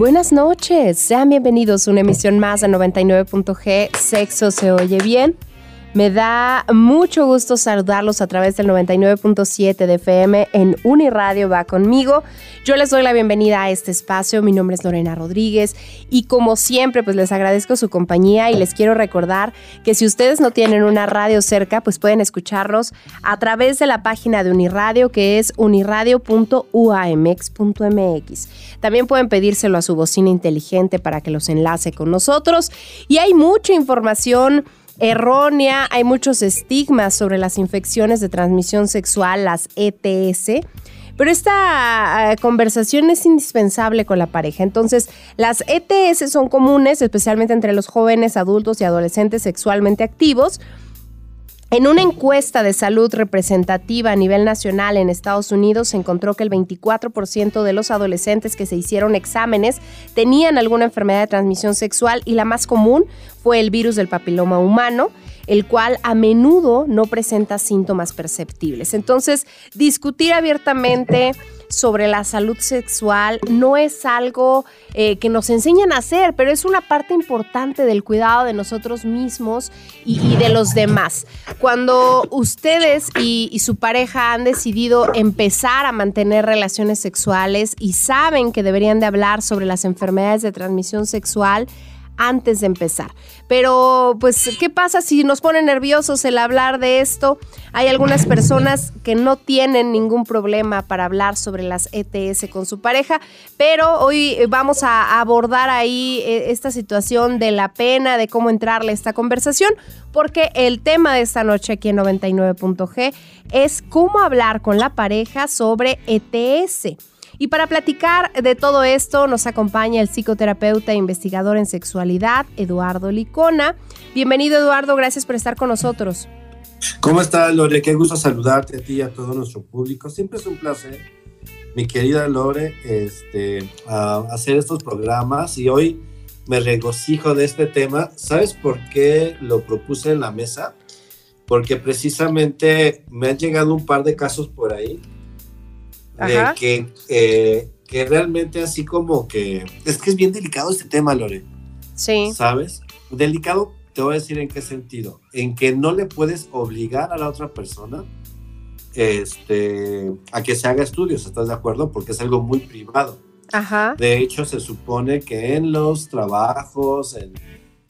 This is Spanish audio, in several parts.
Buenas noches, sean bienvenidos a una emisión más de 99.g Sexo se oye bien. Me da mucho gusto saludarlos a través del 99.7 de FM en Uniradio va conmigo. Yo les doy la bienvenida a este espacio. Mi nombre es Lorena Rodríguez y como siempre pues les agradezco su compañía y les quiero recordar que si ustedes no tienen una radio cerca pues pueden escucharlos a través de la página de Uniradio que es uniradio.uamx.mx. También pueden pedírselo a su bocina inteligente para que los enlace con nosotros y hay mucha información errónea, hay muchos estigmas sobre las infecciones de transmisión sexual, las ETS. Pero esta ah, conversación es indispensable con la pareja. Entonces, las ETS son comunes, especialmente entre los jóvenes, adultos y adolescentes sexualmente activos. En una encuesta de salud representativa a nivel nacional en Estados Unidos se encontró que el 24% de los adolescentes que se hicieron exámenes tenían alguna enfermedad de transmisión sexual y la más común fue el virus del papiloma humano el cual a menudo no presenta síntomas perceptibles. Entonces, discutir abiertamente sobre la salud sexual no es algo eh, que nos enseñan a hacer, pero es una parte importante del cuidado de nosotros mismos y, de los demás. Cuando ustedes y, su pareja han decidido empezar a mantener relaciones sexuales y saben que deberían de hablar sobre las enfermedades de transmisión sexual, antes de empezar. Pero, pues, ¿qué pasa si nos pone nerviosos el hablar de esto? Hay algunas personas que no tienen ningún problema para hablar sobre las ETS con su pareja, pero hoy vamos a abordar ahí eh, esta situación de la pena, de cómo entrarle a esta conversación, porque el tema de esta noche aquí en 99.g es cómo hablar con la pareja sobre ETS. Y para platicar de todo esto nos acompaña el psicoterapeuta e investigador en sexualidad, Eduardo Licona. Bienvenido Eduardo, gracias por estar con nosotros. ¿Cómo estás Lore? Qué gusto saludarte a ti y a todo nuestro público. Siempre es un placer, mi querida Lore, este, hacer estos programas y hoy me regocijo de este tema. ¿Sabes por qué lo propuse en la mesa? Porque precisamente me han llegado un par de casos por ahí de que, eh, que realmente así como que... Es que es bien delicado este tema, Lore. Sí. ¿Sabes? Delicado, te voy a decir en qué sentido. En que no le puedes obligar a la otra persona este, a que se haga estudios, ¿estás de acuerdo? Porque es algo muy privado. Ajá. De hecho, se supone que en los trabajos, en,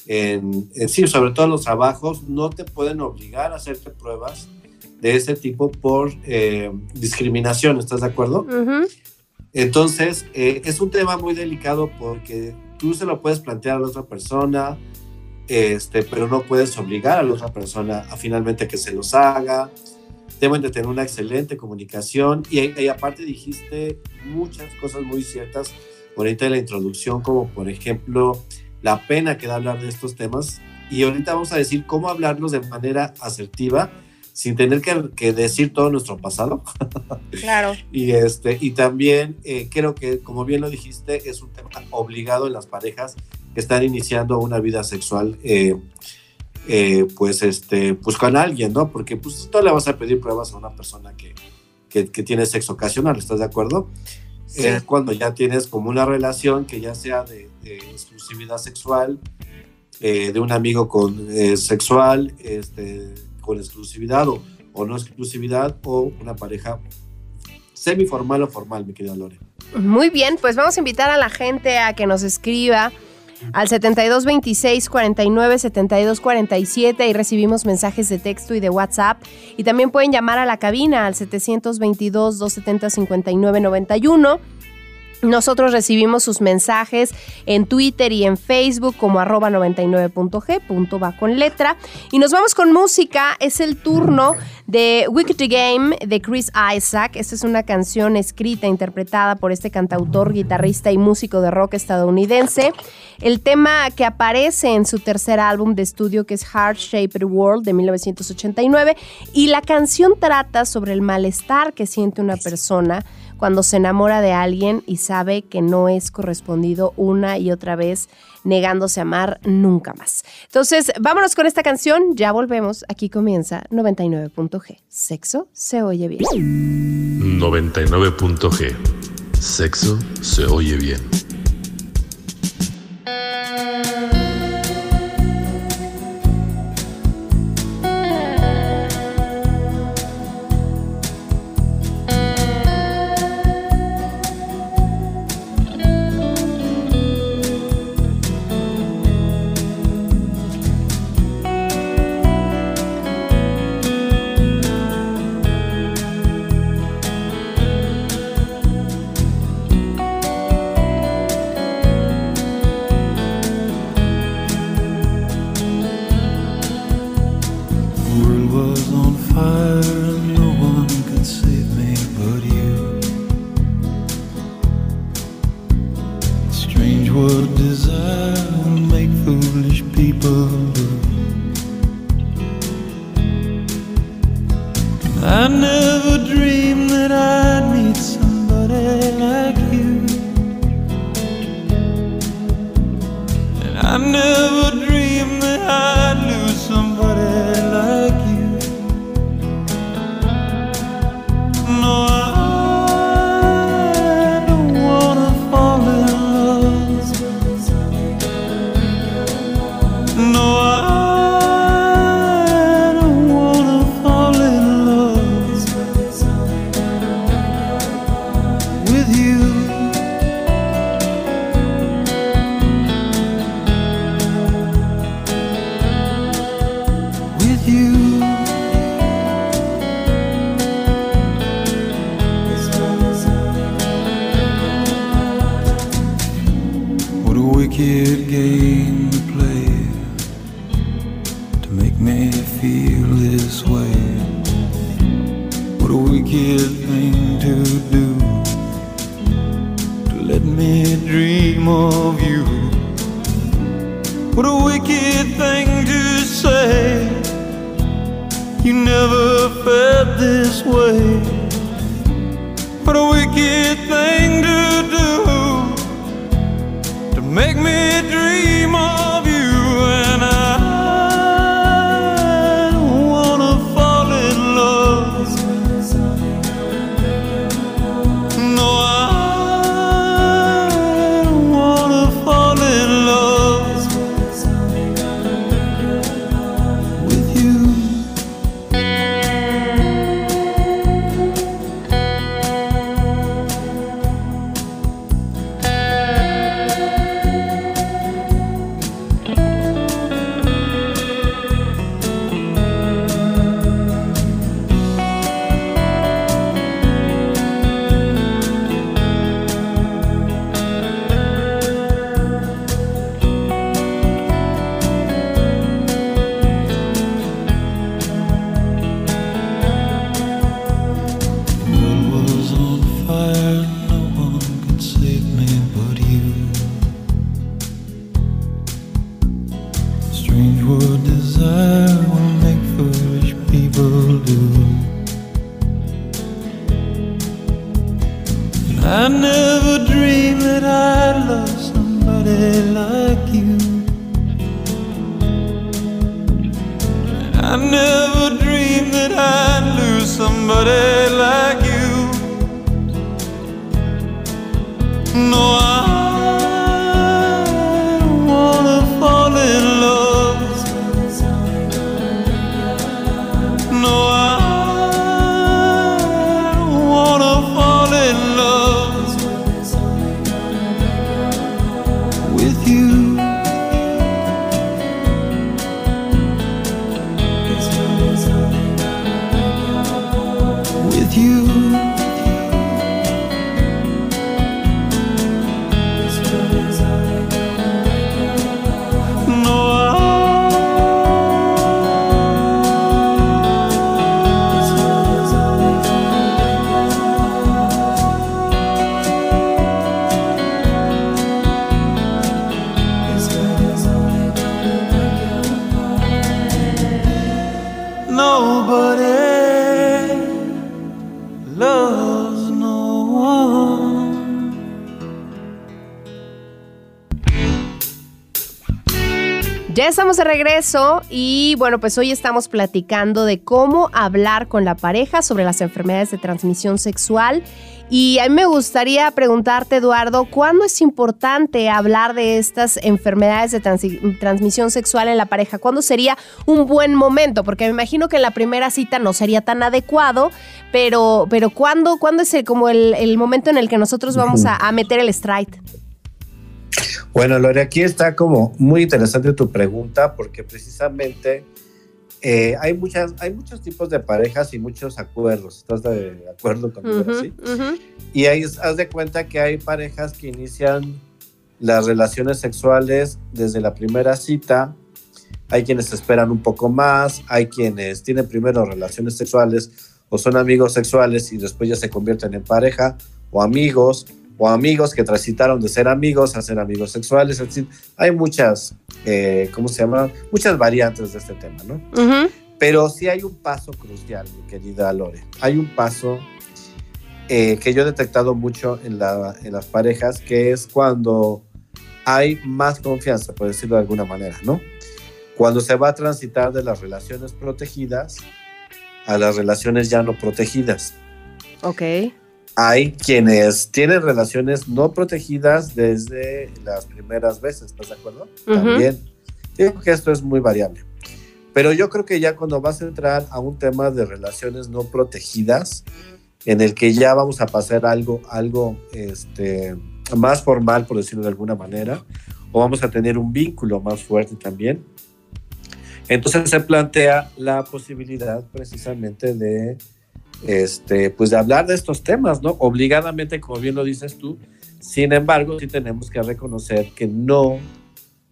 en, sí, sobre todo en los trabajos, no te pueden obligar a hacerte pruebas de ese tipo por eh, discriminación, ¿estás de acuerdo? Entonces, eh, es un tema muy delicado porque tú se lo puedes plantear a la otra persona, este, pero no puedes obligar a la otra persona a finalmente que se los haga. Deben de tener una excelente comunicación y, y aparte dijiste muchas cosas muy ciertas ahorita en la introducción, como por ejemplo la pena que da hablar de estos temas. Y ahorita vamos a decir cómo hablarlos de manera asertiva sin tener que, decir todo nuestro pasado. Claro. y, este, y también eh, creo que, como bien lo dijiste, es un tema obligado en las parejas que están iniciando una vida sexual, eh, eh, pues, este, pues con alguien, ¿no? Porque pues no le vas a pedir pruebas a una persona que, que, tiene sexo ocasional, ¿estás de acuerdo? Es cuando ya tienes como una relación que ya sea de, exclusividad sexual, de un amigo con sexual, este con exclusividad o, o no exclusividad o una pareja semiformal o formal, mi querida Lore. Muy bien, pues vamos a invitar a la gente a que nos escriba al 7226 49 72 47 y recibimos mensajes de texto y de WhatsApp. Y también pueden llamar a la cabina al 722 270 59 91 nosotros recibimos sus mensajes en Twitter y en Facebook como arroba 99.g, punto va con letra. Y nos vamos con música. Es el turno The Wicked Game de Chris Isaac. Esta es una canción escrita, interpretada por este cantautor, guitarrista y músico de rock estadounidense. El tema que aparece en su tercer álbum de estudio, que es Heart Shaped World de 1989. Y la canción trata sobre el malestar que siente una persona cuando se enamora de alguien y sabe que no es correspondido una y otra vez negándose a amar nunca más. Entonces, vámonos con esta canción, ya volvemos, aquí comienza 99.g. Sexo se oye bien. 99.g. Sexo se oye bien. You never felt this way. What a wicked thing to do to make me with you. Estamos de regreso y bueno, pues hoy estamos platicando de cómo hablar con la pareja sobre las enfermedades de transmisión sexual. Y a mí me gustaría preguntarte, Eduardo, ¿cuándo es importante hablar de estas enfermedades de transmisión sexual en la pareja? ¿Cuándo sería un buen momento? Porque me imagino que en la primera cita no sería tan adecuado, pero, pero ¿cuándo, ¿cuándo es el, como el, momento en el que nosotros vamos a, a meter el strike? Bueno, Lore, aquí está como muy interesante tu pregunta porque precisamente eh, hay, muchas, hay muchos tipos de parejas y muchos acuerdos. ¿Estás de acuerdo conmigo? Y ahí haz de cuenta que hay parejas que inician las relaciones sexuales desde la primera cita. Hay quienes esperan un poco más, hay quienes tienen primero relaciones sexuales o son amigos sexuales y después ya se convierten en pareja o amigos o amigos que transitaron de ser amigos a ser amigos sexuales. Es decir, hay muchas, eh, ¿cómo se llama? Muchas variantes de este tema, ¿no? Pero sí hay un paso crucial, mi querida Lore. Hay un paso eh, que yo he detectado mucho en, la, en las parejas, que es cuando hay más confianza, por decirlo de alguna manera, ¿no? Cuando se va a transitar de las relaciones protegidas a las relaciones ya no protegidas. Ok hay quienes tienen relaciones no protegidas desde las primeras veces, ¿estás de acuerdo? También. Digo que esto es muy variable. Pero yo creo que ya cuando vas a entrar a un tema de relaciones no protegidas, en el que ya vamos a pasar algo, algo este, más formal, por decirlo de alguna manera, o vamos a tener un vínculo más fuerte también, entonces se plantea la posibilidad precisamente de este, pues de hablar de estos temas, ¿no? Obligadamente, como bien lo dices tú. Sin embargo, sí tenemos que reconocer que no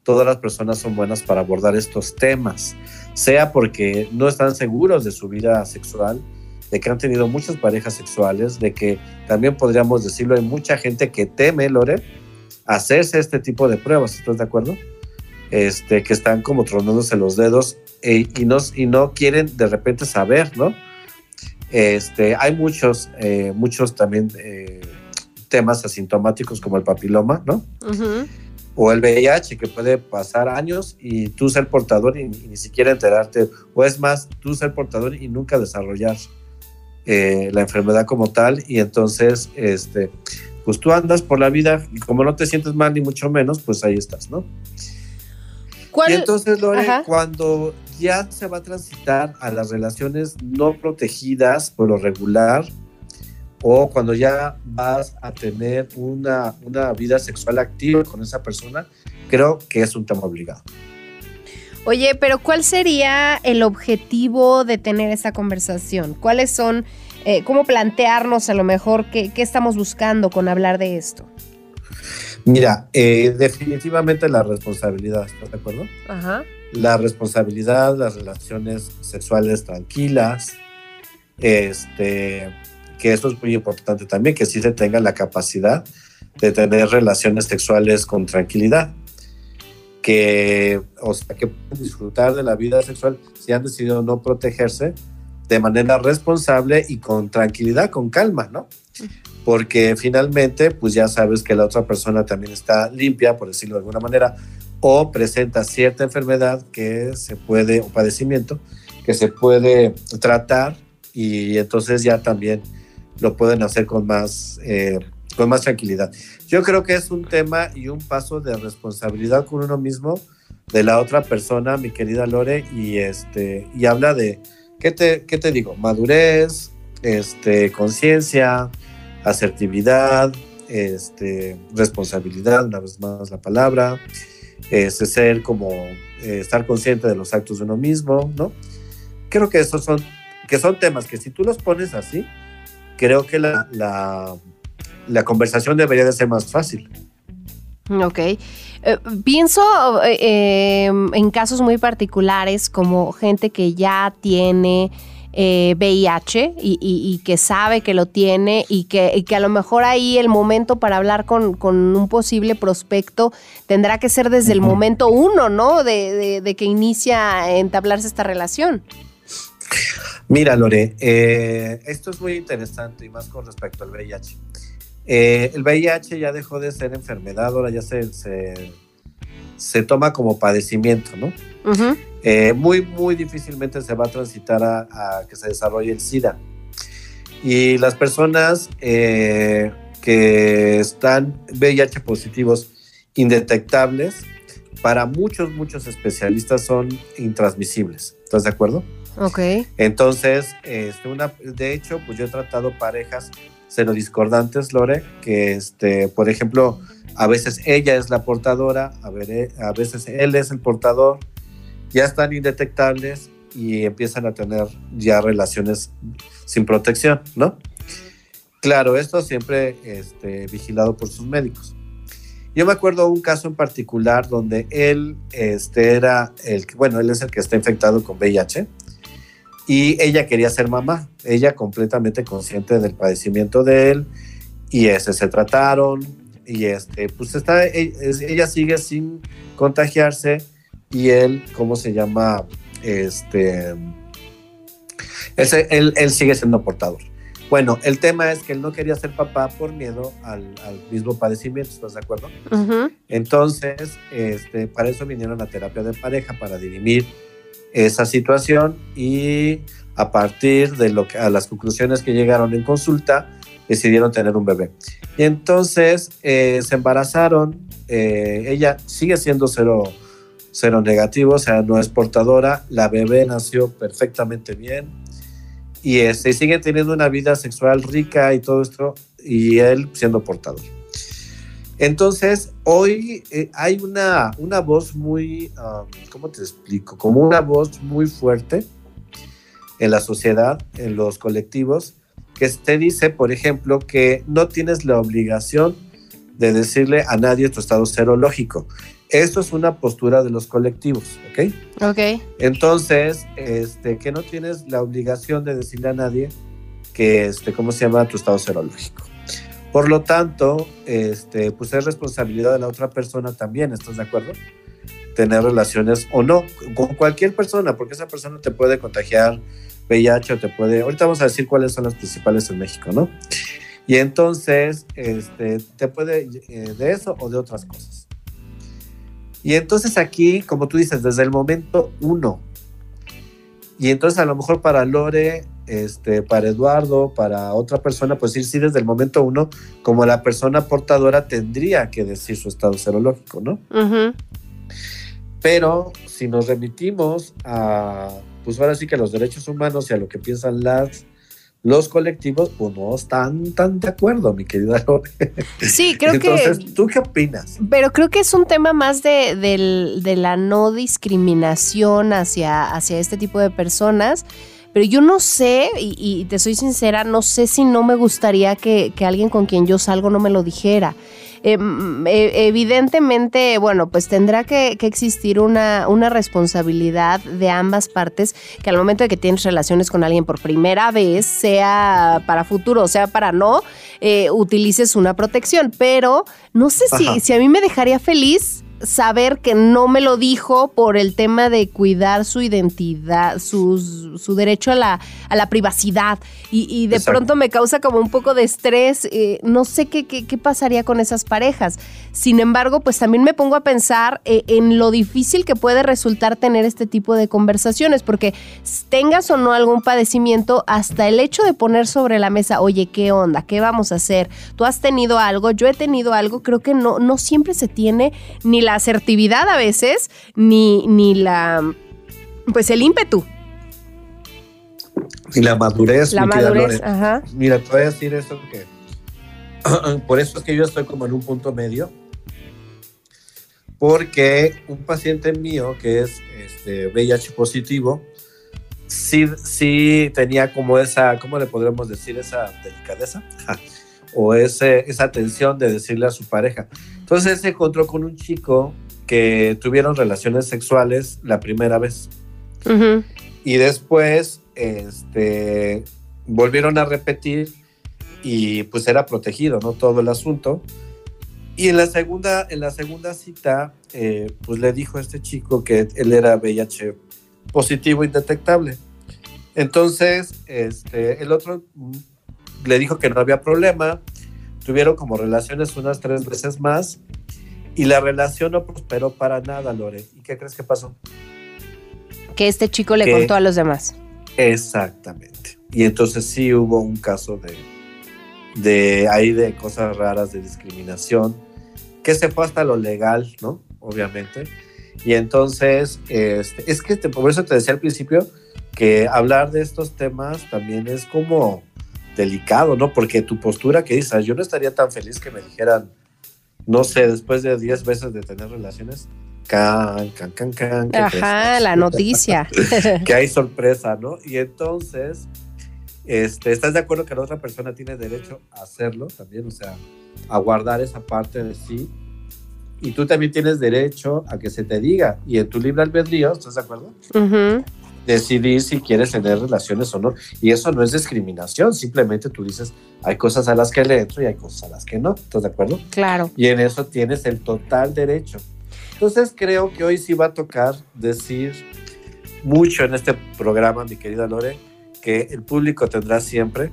todas las personas son buenas para abordar estos temas, sea porque no están seguros de su vida sexual, de que han tenido muchas parejas sexuales, de que también podríamos decirlo, hay mucha gente que teme, Lore, hacerse este tipo de pruebas, ¿estás de acuerdo? Este, que están como tronándose los dedos e, y, no, y no quieren de repente saber, ¿no? Este, hay muchos, eh, muchos también eh, temas asintomáticos como el papiloma, ¿no? O el VIH, que puede pasar años y tú ser portador y, ni siquiera enterarte, o es más, tú ser portador y nunca desarrollar eh, la enfermedad como tal, y entonces, este, pues tú andas por la vida y como no te sientes mal ni mucho menos, pues ahí estás, ¿no? Y entonces, Lore, cuando ya se va a transitar a las relaciones no protegidas por lo regular, o cuando ya vas a tener una, una vida sexual activa con esa persona, creo que es un tema obligado. Oye, pero ¿cuál sería el objetivo de tener esa conversación? ¿Cuáles son, eh, cómo plantearnos a lo mejor qué, qué estamos buscando con hablar de esto? Mira, eh, definitivamente la responsabilidad, ¿estás de acuerdo? Ajá. La responsabilidad, las relaciones sexuales tranquilas, este, que eso es muy importante también, que sí se tenga la capacidad de tener relaciones sexuales con tranquilidad, que, o sea, que puedan disfrutar de la vida sexual si han decidido no protegerse de manera responsable y con tranquilidad, con calma, ¿no? Porque finalmente pues ya sabes que la otra persona también está limpia, por decirlo de alguna manera, o presenta cierta enfermedad que se puede, o padecimiento, que se puede tratar y entonces ya también lo pueden hacer con más, eh, con más tranquilidad. Yo creo que es un tema y un paso de responsabilidad con uno mismo, de la otra persona, mi querida Lore, y, este, y habla de, ¿qué te, qué te digo? Madurez, este, conciencia, asertividad, este, responsabilidad, una vez más la palabra, este, ser como eh, estar consciente de los actos de uno mismo, ¿no? Creo que esos son, que son temas que si tú los pones así, creo que la, la, conversación debería de ser más fácil. Ok. Eh, pienso eh, en casos muy particulares como gente que ya tiene VIH eh, y, que sabe que lo tiene y que, que, a lo mejor ahí el momento para hablar con, un posible prospecto tendrá que ser desde el momento uno, ¿no? De, que inicia a entablarse esta relación. Mira, Lore, eh, esto es muy interesante y más con respecto al VIH. Eh, el VIH ya dejó de ser enfermedad, ahora ya se, se toma como padecimiento, ¿no? Eh, muy, muy difícilmente se va a transitar a, que se desarrolle el SIDA. Y las personas eh, que están VIH positivos indetectables, para muchos, muchos especialistas son intransmisibles. ¿Estás de acuerdo? Ok. Entonces, este, una, de hecho, pues yo he tratado parejas serodiscordantes, Lore, que, este, por ejemplo, a veces ella es la portadora, a, ver, eh, a veces él es el portador, ya están indetectables y empiezan a tener ya relaciones sin protección, ¿no? Claro, esto siempre este, vigilado por sus médicos. Yo me acuerdo un caso en particular donde él este, era el, bueno, él es el que está infectado con VIH y ella quería ser mamá, ella completamente consciente del padecimiento de él y ese se trataron y este, pues está, e, ella sigue sin contagiarse y él, ¿cómo se llama? Este, él, él, sigue siendo portador. Bueno, el tema es que él no quería ser papá por miedo al, mismo padecimiento, ¿estás de acuerdo? Entonces, este, para eso vinieron a terapia de pareja, para dirimir esa situación y a partir de lo que, a las conclusiones que llegaron en consulta, decidieron tener un bebé. Y entonces eh, se embarazaron, eh, ella sigue siendo cero, cero negativo, o sea, no es portadora, la bebé nació perfectamente bien y este, sigue teniendo una vida sexual rica y todo esto, y él siendo portador. Entonces, hoy eh, hay una, una voz muy, um, ¿cómo te explico? Como una voz muy fuerte en la sociedad, en los colectivos, que te dice, por ejemplo, que no tienes la obligación de decirle a nadie tu estado serológico. Esto es una postura de los colectivos, ¿ok? Ok. Entonces, este, que no tienes la obligación de decirle a nadie que, este, ¿cómo se llama tu estado serológico? Por lo tanto, este, pues es responsabilidad de la otra persona también, ¿estás de acuerdo? Tener relaciones o no con cualquier persona, porque esa persona te puede contagiar VIH o te puede. Ahorita vamos a decir cuáles son las principales en México, ¿no? Y entonces, este, te puede eh, de eso o de otras cosas. Y entonces aquí, como tú dices, desde el momento uno. Y entonces a lo mejor para Lore este, para Eduardo, para otra persona, pues ir sí desde el momento uno, como la persona portadora tendría que decir su estado serológico, ¿no? Pero si nos remitimos a, pues ahora sí que los derechos humanos y a lo que piensan las los colectivos pues no están tan de acuerdo, mi querida Lore. Sí, creo que... Entonces, ¿tú qué opinas? Pero creo que es un tema más de, de la no discriminación hacia, hacia este tipo de personas pero yo no sé, y, te soy sincera, no sé si no me gustaría que, alguien con quien yo salgo no me lo dijera. Em, e, evidentemente, bueno, pues tendrá que, existir una, una, responsabilidad de ambas partes que al momento de que tienes relaciones con alguien por primera vez, sea para futuro, o sea para no, eh, utilices una protección. Pero no sé si, si a mí me dejaría feliz saber que no me lo dijo por el tema de cuidar su identidad, su, su derecho a la, a la privacidad. Y, de pronto me causa como un poco de estrés. Eh, no sé qué, qué, pasaría con esas parejas. Sin embargo, pues también me pongo a pensar eh, en lo difícil que puede resultar tener este tipo de conversaciones, porque tengas o no algún padecimiento, hasta el hecho de poner sobre la mesa, oye, ¿qué onda? ¿Qué vamos a hacer? Tú has tenido algo, yo he tenido algo, creo que no, no siempre se tiene ni la asertividad a veces, ni, ni la, pues el ímpetu. Y la madurez. La madurez, ajá. Mira, te voy a decir eso que, por eso es que yo estoy como en un punto medio, porque un paciente mío que es este, VIH positivo, sí, sí tenía como esa, ¿cómo le podremos decir? Esa delicadeza o ese, esa atención de decirle a su pareja. Entonces se encontró con un chico que tuvieron relaciones sexuales la primera vez. Y después este, volvieron a repetir y pues era protegido, ¿no? Todo el asunto. Y en la segunda, en la segunda cita, eh, pues le dijo a este chico que él era VIH positivo indetectable. Entonces, este, el otro le dijo que no había problema, tuvieron como relaciones unas tres veces más Y la relación no prosperó para nada, Lore. ¿Y qué crees que pasó? Que este chico le contó a los demás. Exactamente. Y entonces sí hubo un caso de, de ahí de cosas raras de discriminación, que se fue hasta lo legal, ¿no? Obviamente. Y entonces, este, es que por eso te decía al principio que hablar de estos temas también es como delicado, ¿no? Porque tu postura que dices, yo no estaría tan feliz que me dijeran, no sé, después de 10 veces de tener relaciones, can, can, can, can. Ajá, la noticia. que hay sorpresa, ¿no? Y entonces, este, ¿estás de acuerdo que la otra persona tiene derecho a hacerlo también? O sea, a guardar esa parte de sí. Y tú también tienes derecho a que se te diga. Y en tu libre albedrío, ¿estás de acuerdo? Decidir si quieres tener relaciones o no. Y eso no es discriminación, simplemente tú dices, hay cosas a las que le entro y hay cosas a las que no. ¿Estás de acuerdo? Claro. Y en eso tienes el total derecho. Entonces creo que hoy sí va a tocar decir mucho en este programa, mi querida Lore, que el público tendrá siempre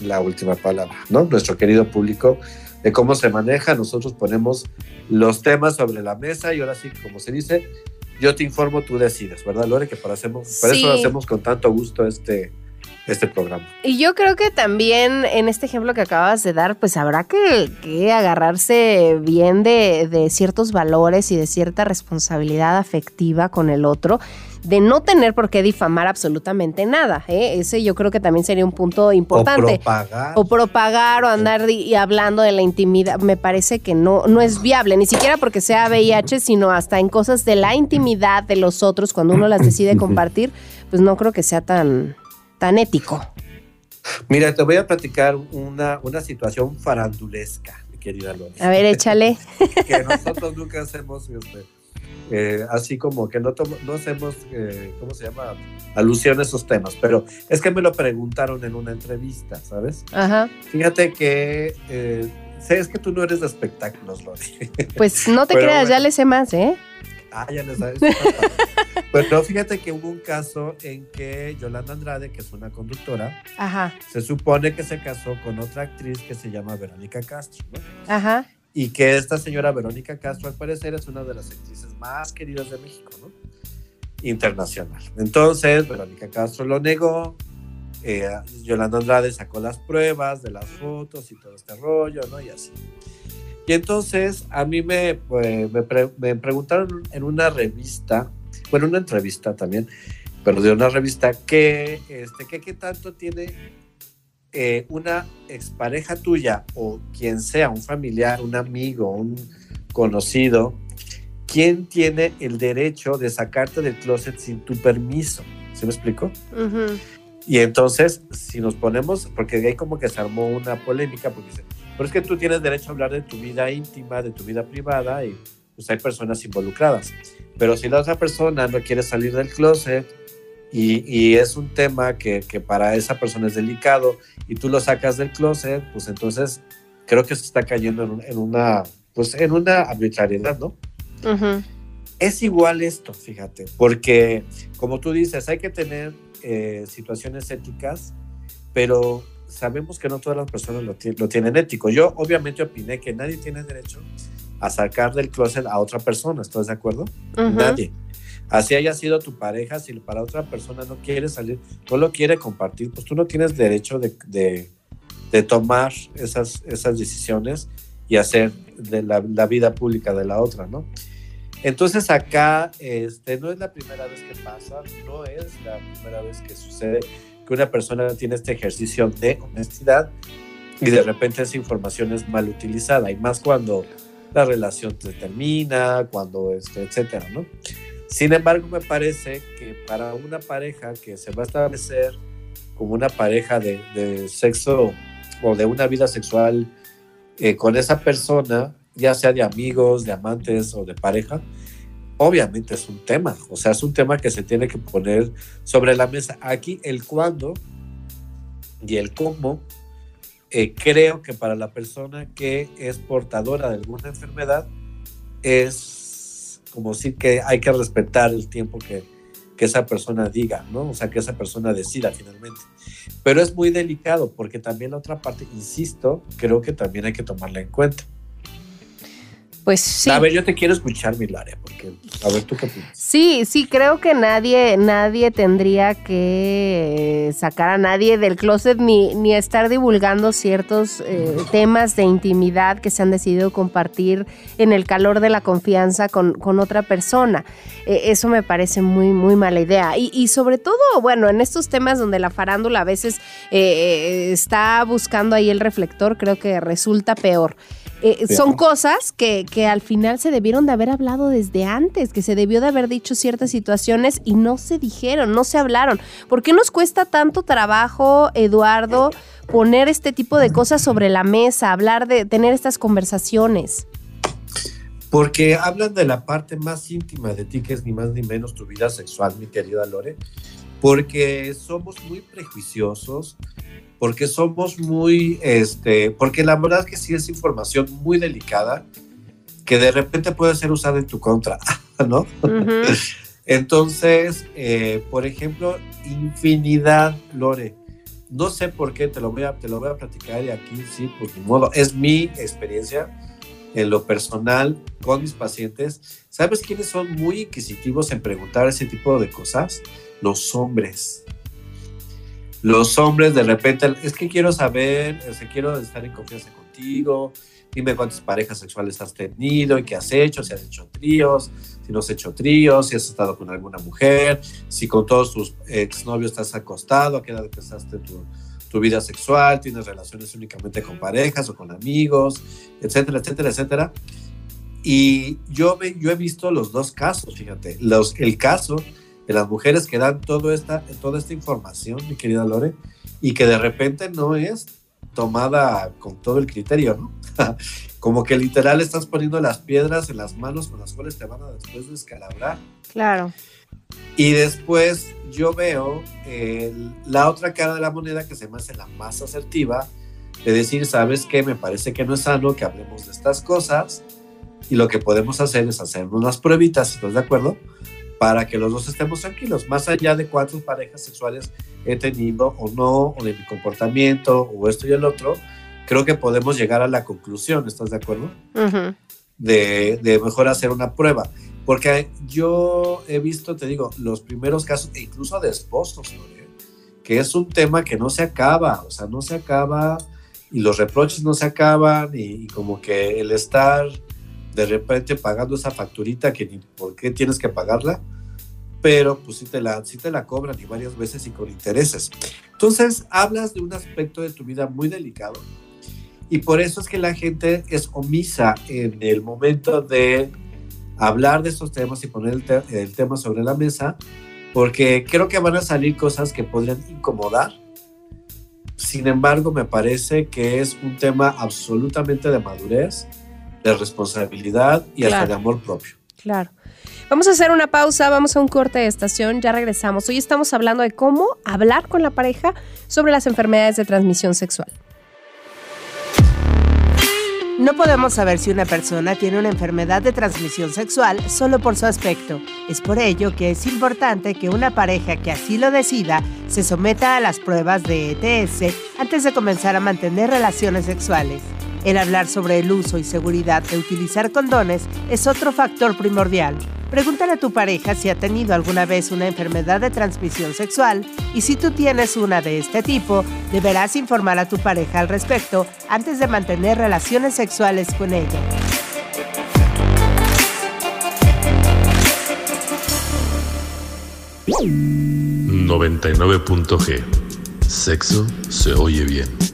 la última palabra, ¿no? Nuestro querido público de cómo se maneja, nosotros ponemos los temas sobre la mesa y ahora sí, como se dice, yo te informo, tú decides, ¿verdad, Lore? Que para, hacemos, eso hacemos con tanto gusto este, este programa. Y yo creo que también en este ejemplo que acabas de dar, pues habrá que, agarrarse bien de, de, ciertos valores y de cierta responsabilidad afectiva con el otro de no tener por qué difamar absolutamente nada. ¿eh? Ese yo creo que también sería un punto importante. O propagar. O propagar o andar y hablando de la intimidad. Me parece que no, no es viable, ni siquiera porque sea VIH, sino hasta en cosas de la intimidad de los otros, cuando uno las decide compartir, pues no creo que sea tan, tan ético. Mira, te voy a platicar una, una situación farandulesca, mi querida López. A ver, échale. que nosotros nunca hacemos... Este, eh, así como que no, no hacemos, eh, ¿cómo se llama? Alusión a esos temas, pero es que me lo preguntaron en una entrevista, ¿sabes? Ajá. Fíjate que, eh, sé, es que tú no eres de espectáculos, Lori. Pues no te creas, ya le sé más, ¿eh? Ah, ya le sabes. pues no, fíjate que hubo un caso en que Yolanda Andrade, que es una conductora, Ajá. se supone que se casó con otra actriz que se llama Verónica Castro, ¿no? Ajá y que esta señora Verónica Castro al parecer es una de las actrices más queridas de México, ¿no? Internacional. Entonces, Verónica Castro lo negó, eh, Yolanda Andrade sacó las pruebas de las fotos y todo este rollo, ¿no? Y así. Y entonces a mí me, pues, me, preguntaron en una revista, bueno, una entrevista también, pero de una revista, que, este, qué tanto tiene eh, una expareja tuya o quien sea, un familiar, un amigo, un conocido, ¿quién tiene el derecho de sacarte del closet sin tu permiso? ¿Se me explico? Y entonces, si nos ponemos, porque ahí como que se armó una polémica, porque dice, pero es que tú tienes derecho a hablar de tu vida íntima, de tu vida privada, y pues hay personas involucradas. Pero si la otra persona no quiere salir del closet, y, es un tema que, para esa persona es delicado y tú lo sacas del closet, pues entonces creo que se está cayendo en, una, pues en una arbitrariedad, ¿no? Es igual esto, fíjate, porque como tú dices, hay que tener eh, situaciones éticas, pero sabemos que no todas las personas lo, tienen ético. Yo obviamente opiné que nadie tiene derecho a sacar del closet a otra persona, ¿estás de acuerdo? Nadie así haya sido tu pareja, si para otra persona no quiere salir, no lo quiere compartir, pues tú no tienes derecho de, tomar esas, esas decisiones y hacer de la, vida pública de la otra, ¿no? Entonces acá este, no es la primera vez que pasa, no es la primera vez que sucede que una persona tiene este ejercicio de honestidad y de repente esa información es mal utilizada, y más cuando la relación se termina, cuando, este, etcétera, ¿no? Sin embargo, me parece que para una pareja que se va a establecer como una pareja de, sexo o de una vida sexual eh, con esa persona, ya sea de amigos, de amantes o de pareja, obviamente es un tema, o sea, es un tema que se tiene que poner sobre la mesa. Aquí el cuándo y el cómo, eh, creo que para la persona que es portadora de alguna enfermedad es como decir que hay que respetar el tiempo que, que esa persona diga, ¿no? O sea, que esa persona decida finalmente. Pero es muy delicado porque también la otra parte, insisto, creo que también hay que tomarla en cuenta. Pues sí. A ver, yo te quiero escuchar, Milaria, porque a ver tú qué piensas. Sí, sí, creo que nadie, nadie tendría que sacar a nadie del closet ni, ni estar divulgando ciertos eh, temas de intimidad que se han decidido compartir en el calor de la confianza con, con otra persona. Eh, eso me parece muy, muy mala idea. Y, y, sobre todo, bueno, en estos temas donde la farándula a veces eh, está buscando ahí el reflector, creo que resulta peor. Eh, son cosas que, que, al final se debieron de haber hablado desde antes, que se debió de haber dicho ciertas situaciones y no se dijeron, no se hablaron. ¿Por qué nos cuesta tanto trabajo, Eduardo, poner este tipo de cosas sobre la mesa, hablar de tener estas conversaciones? Porque hablan de la parte más íntima de ti, que es ni más ni menos tu vida sexual, mi querida Lore. Porque somos muy prejuiciosos, porque somos muy, este, porque la verdad es que sí es información muy delicada que de repente puede ser usada en tu contra, ¿no? Uh -huh. Entonces, eh, por ejemplo, infinidad, Lore. No sé por qué, te lo voy a, te lo voy a platicar y aquí sí, por mi modo. Es mi experiencia en lo personal con mis pacientes. ¿Sabes quiénes son muy inquisitivos en preguntar ese tipo de cosas? Los hombres los hombres de repente, es que quiero saber, es que quiero estar en confianza contigo, dime cuántas parejas sexuales has tenido y qué has hecho, si has hecho tríos, si no has hecho tríos, si has estado con alguna mujer, si con todos tus exnovios estás acostado, a qué edad empezaste tu, tu vida sexual, tienes relaciones únicamente con parejas o con amigos, etcétera, etcétera, etcétera. Y yo, yo he visto los dos casos, fíjate, los, el caso de las mujeres que dan todo esta, toda esta información, mi querida Lore, y que de repente no es tomada con todo el criterio, ¿no? Como que literal estás poniendo las piedras en las manos con las cuales te van a después descalabrar. Claro. Y después yo veo la otra cara de la moneda que se me hace la más asertiva, de decir, ¿sabes qué? Me parece que no es sano que hablemos de estas cosas y lo que podemos hacer es hacer unas pruebitas, ¿estás de acuerdo? Para que los dos estemos tranquilos, más allá de cuántas parejas sexuales he tenido o no, o de mi comportamiento, o esto y el otro, creo que podemos llegar a la conclusión, ¿estás de acuerdo? Uh -huh. de, de, mejor hacer una prueba. Porque yo he visto, te digo, los primeros casos, e incluso de esposos, ¿no? que es un tema que no se acaba, o sea, no se acaba y los reproches no se acaban y, y como que el estar de repente pagando esa facturita que ni por qué tienes que pagarla, pero pues sí te la, sí te la cobran y varias veces y con intereses. Entonces hablas de un aspecto de tu vida muy delicado y por eso es que la gente es omisa en el momento de hablar de estos temas y poner el, te el tema sobre la mesa, porque creo que van a salir cosas que podrían incomodar. Sin embargo, me parece que es un tema absolutamente de madurez, de responsabilidad y Claro. hasta de amor propio. Claro. Vamos a hacer una pausa, vamos a un corte de estación, ya regresamos. Hoy estamos hablando de cómo hablar con la pareja sobre las enfermedades de transmisión sexual. No podemos saber si una persona tiene una enfermedad de transmisión sexual solo por su aspecto. Es por ello que es importante que una pareja que así lo decida se someta a las pruebas de ETS antes de comenzar a mantener relaciones sexuales. El hablar sobre el uso y seguridad de utilizar condones es otro factor primordial. Pregúntale a tu pareja si ha tenido alguna vez una enfermedad de transmisión sexual y si tú tienes una de este tipo, deberás informar a tu pareja al respecto antes de mantener relaciones sexuales con ella. G 99.g. Sexo se oye bien.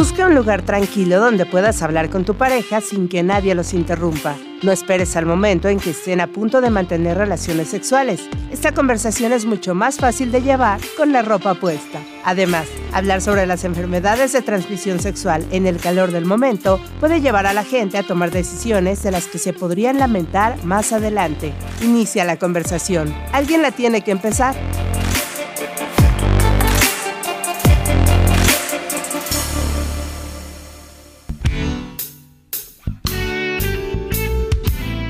Busca un lugar tranquilo donde puedas hablar con tu pareja sin que nadie los interrumpa. No esperes al momento en que estén a punto de mantener relaciones sexuales. Esta conversación es mucho más fácil de llevar con la ropa puesta. Además, hablar sobre las enfermedades de transmisión sexual en el calor del momento puede llevar a la gente a tomar decisiones de las que se podrían lamentar más adelante. Inicia la conversación. Alguien la tiene que empezar.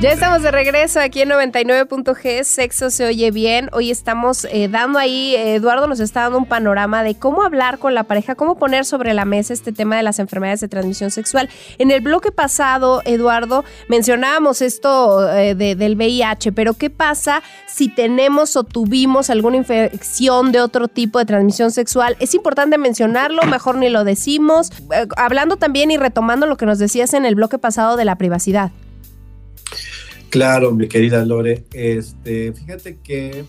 Ya estamos de regreso aquí en 99.g, Sexo se oye bien. Hoy estamos eh, dando ahí, Eduardo nos está dando un panorama de cómo hablar con la pareja, cómo poner sobre la mesa este tema de las enfermedades de transmisión sexual. En el bloque pasado, Eduardo, mencionábamos esto eh, del VIH, pero ¿qué pasa si tenemos o tuvimos alguna infección de otro tipo de transmisión sexual? Es importante mencionarlo, mejor ni lo decimos. Eh, hablando también y retomando lo que nos decías en el bloque pasado de la privacidad. Claro, mi querida Lore. Este, fíjate que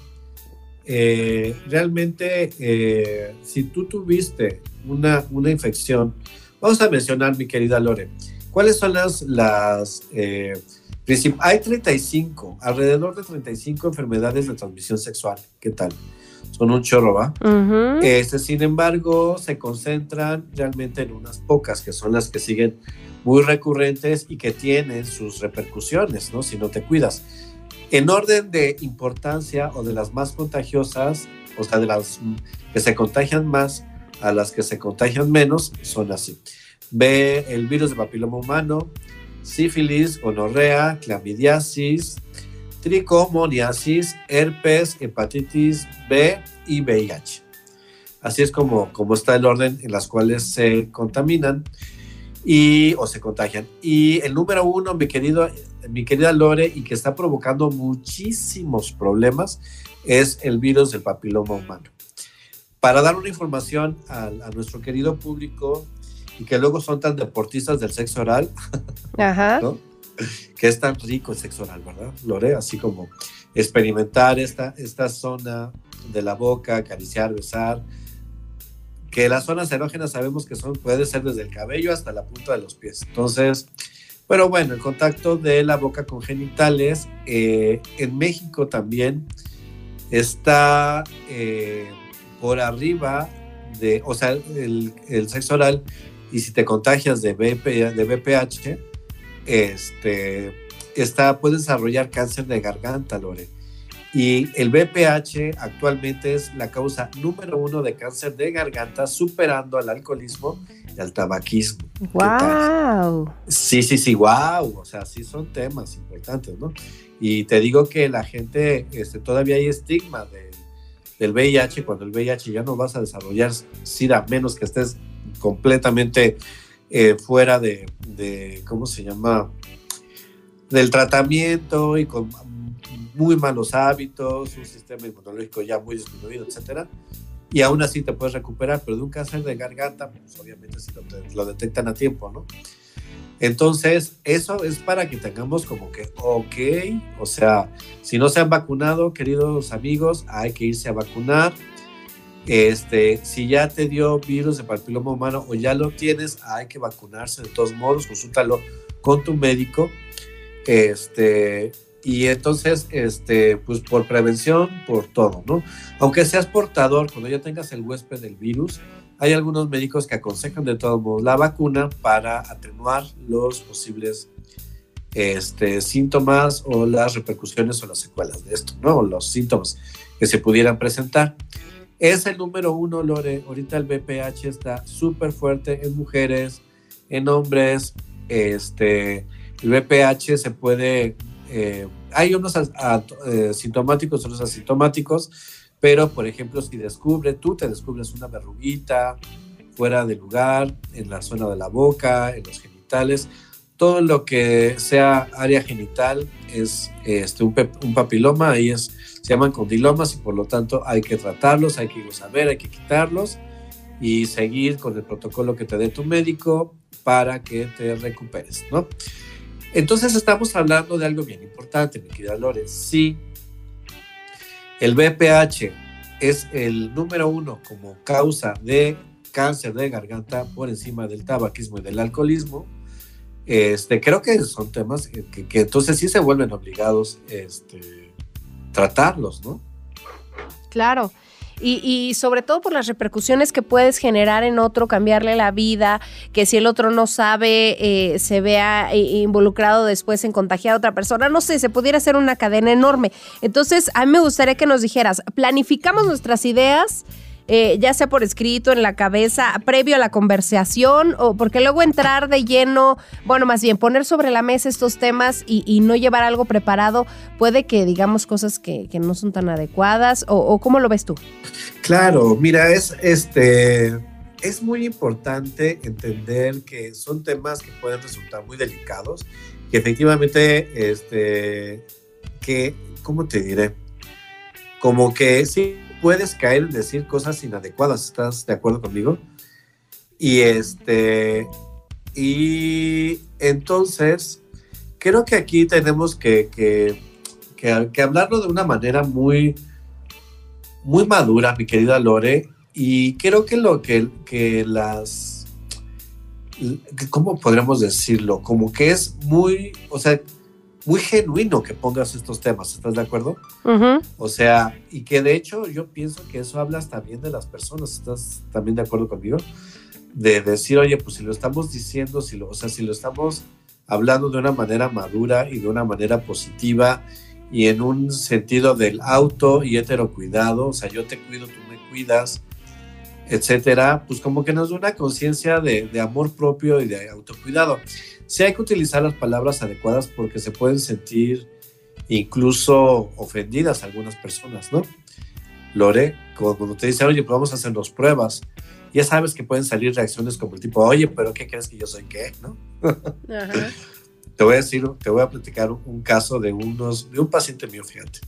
eh, realmente eh, si tú tuviste una, una infección, vamos a mencionar, mi querida Lore, ¿cuáles son las, las eh, hay 35, alrededor de 35 enfermedades de transmisión sexual. ¿Qué tal? Son un chorro, ¿va? este, sin embargo, se concentran realmente en unas pocas, que son las que siguen muy recurrentes y que tienen sus repercusiones, ¿no? Si no te cuidas. En orden de importancia o de las más contagiosas, o sea, de las que se contagian más a las que se contagian menos, son así. Ve el virus de papiloma humano, sífilis, gonorrea, clamidiasis, tricomoniasis, herpes, hepatitis B y VIH. Así es como, como está el orden en las cuales se contaminan y, o se contagian. Y el número uno, mi, querido, mi querida Lore, y que está provocando muchísimos problemas, es el virus del papiloma humano. Para dar una información a, nuestro querido público y que luego son tan deportistas del sexo oral, que es tan rico el sexo oral, ¿verdad, Lore? Así como experimentar esta, esta zona de la boca, acariciar, besar, que las zonas erógenas sabemos que son, puede ser desde el cabello hasta la punta de los pies. Entonces, pero bueno, el contacto de la boca con genitales eh, en México también está eh, por arriba de, o sea, el, sexo oral y si te contagias de, de BPH, este, está, puede desarrollar cáncer de garganta, Lore. Y el BPH actualmente es la causa número uno de cáncer de garganta, superando al alcoholismo y al tabaquismo. ¡Wow! Sí, sí, sí, wow. O sea, sí son temas importantes, ¿no? Y te digo que la gente, este, todavía hay estigma del VIH, cuando el VIH ya no vas a desarrollar SIDA, menos que estés completamente eh, fuera de, de, ¿cómo se llama? Del tratamiento y con muy malos hábitos, un sistema inmunológico ya muy disminuido, etcétera, y aún así te puedes recuperar, pero de un cáncer de garganta, pues obviamente si lo, detectan a tiempo, ¿no? Entonces, eso es para que tengamos como que, ok, o sea, si no se han vacunado, queridos amigos, hay que irse a vacunar. Este, si ya te dio virus de papiloma humano o ya lo tienes, hay que vacunarse de todos modos, consúltalo con tu médico. Este, y entonces, este, pues por prevención, por todo, ¿no? Aunque seas portador, cuando ya tengas el huésped del virus, hay algunos médicos que aconsejan de todos modos la vacuna para atenuar los posibles este, síntomas o las repercusiones o las secuelas de esto, ¿no? Los síntomas que se pudieran presentar. Es el número uno, Lore. Ahorita el BPH está súper fuerte en mujeres, en hombres. Este, el BPH se puede eh, hay unos eh, sintomáticos, otros asintomáticos, pero por ejemplo, si descubre, tú te descubres una verruguita fuera de lugar, en la zona de la boca, en los genitales, todo lo que sea área genital es este, un, papiloma, ahí es, se llaman condilomas y por lo tanto hay que tratarlos, hay que irlos a ver, hay que quitarlos y seguir con el protocolo que te dé tu médico para que te recuperes, ¿no? Entonces estamos hablando de algo bien importante, mi querida Lore. Si el BPH es el número uno como causa de cáncer de garganta por encima del tabaquismo y del alcoholismo, este, creo que son temas que, que entonces sí se vuelven obligados este, tratarlos, ¿no? Claro y, sobre todo por las repercusiones que puedes generar en otro, cambiarle la vida, que si el otro no sabe, eh, se vea eh, involucrado después en contagiar a otra persona, no sé, se pudiera hacer una cadena enorme. Entonces, a mí me gustaría que nos dijeras, planificamos nuestras ideas eh, ya sea por escrito, en la cabeza, previo a la conversación, o porque luego entrar de lleno, bueno, más bien poner sobre la mesa estos temas y, no llevar algo preparado, puede que digamos cosas que, no son tan adecuadas, o, cómo lo ves tú? Claro, mira, es este es muy importante entender que son temas que pueden resultar muy delicados, que efectivamente, este, que, ¿cómo te diré? Como que sí puedes caer en decir cosas inadecuadas, ¿estás de acuerdo conmigo? Y este, y entonces, creo que aquí tenemos que, que, que hablarlo de una manera muy, muy madura, mi querida Lore, y creo que lo que, que las, ¿cómo podríamos decirlo? Como que es muy, o sea, muy genuino que pongas estos temas, ¿estás de acuerdo? O sea, y que de hecho yo pienso que eso hablas también de las personas, ¿estás también de acuerdo conmigo? De decir, oye, pues si lo estamos diciendo, si lo, o sea, si lo estamos hablando de una manera madura y de una manera positiva y en un sentido del auto y heterocuidado, o sea, yo te cuido, tú me cuidas, etcétera, pues como que nos da una conciencia de, amor propio y de autocuidado. Sí hay que utilizar las palabras adecuadas porque se pueden sentir incluso ofendidas algunas personas, ¿no? Lore, cuando te dice, oye, pues vamos a hacernos pruebas, ya sabes que pueden salir reacciones como el tipo, oye, pero ¿qué crees que yo soy qué? ¿no? te voy a decir, te voy a platicar un caso de, unos, de un paciente mío, fíjate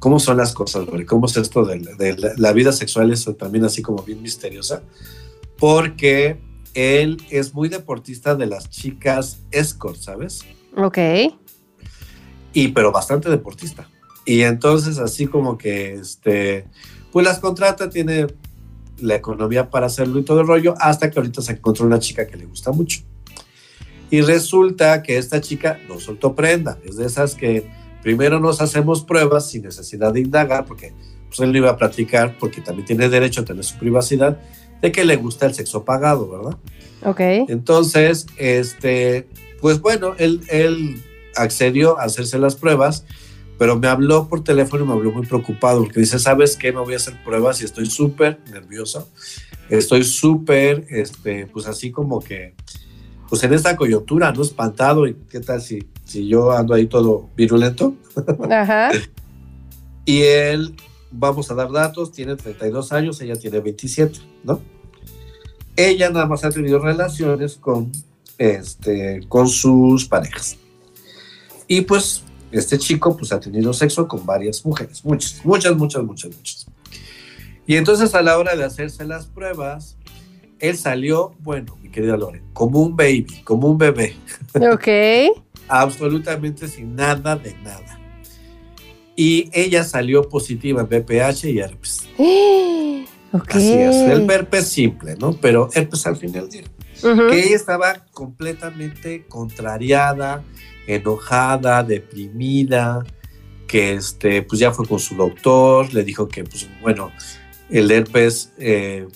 cómo son las cosas, cómo es esto de, la, vida sexual, es también así como bien misteriosa, porque él es muy deportista de las chicas escort, ¿sabes? Ok. Y pero bastante deportista. Y entonces así como que, este, pues las contrata, tiene la economía para hacerlo y todo el rollo, hasta que ahorita se encontró una chica que le gusta mucho. Y resulta que esta chica no soltó prenda, es de esas que primero nos hacemos pruebas sin necesidad de indagar, porque pues, él no iba a platicar, porque también tiene derecho a tener su privacidad, de que le gusta el sexo pagado, ¿verdad? Ok. Entonces, este, pues bueno, él, él accedió a hacerse las pruebas, pero me habló por teléfono y me habló muy preocupado, porque dice, ¿sabes qué? Me voy a hacer pruebas y estoy súper nervioso, estoy súper, este, pues así como que, pues en esta coyuntura, ¿no? Espantado, y qué tal si si yo ando ahí todo virulento. Ajá. y él, vamos a dar datos, tiene 32 años, ella tiene 27, ¿no? Ella nada más ha tenido relaciones con, este, con sus parejas. Y pues este chico pues ha tenido sexo con varias mujeres, muchas, muchas, muchas, muchas, muchas. Y entonces a la hora de hacerse las pruebas, él salió, bueno, mi querida Lore, como un baby, como un bebé. Ok absolutamente sin nada de nada. Y ella salió positiva en BPH y herpes. Así es, el herpes simple, ¿no? Pero herpes al final del día. Que ella estaba completamente contrariada, enojada, deprimida, que este, pues ya fue con su doctor, le dijo que, pues bueno, el herpes, eh,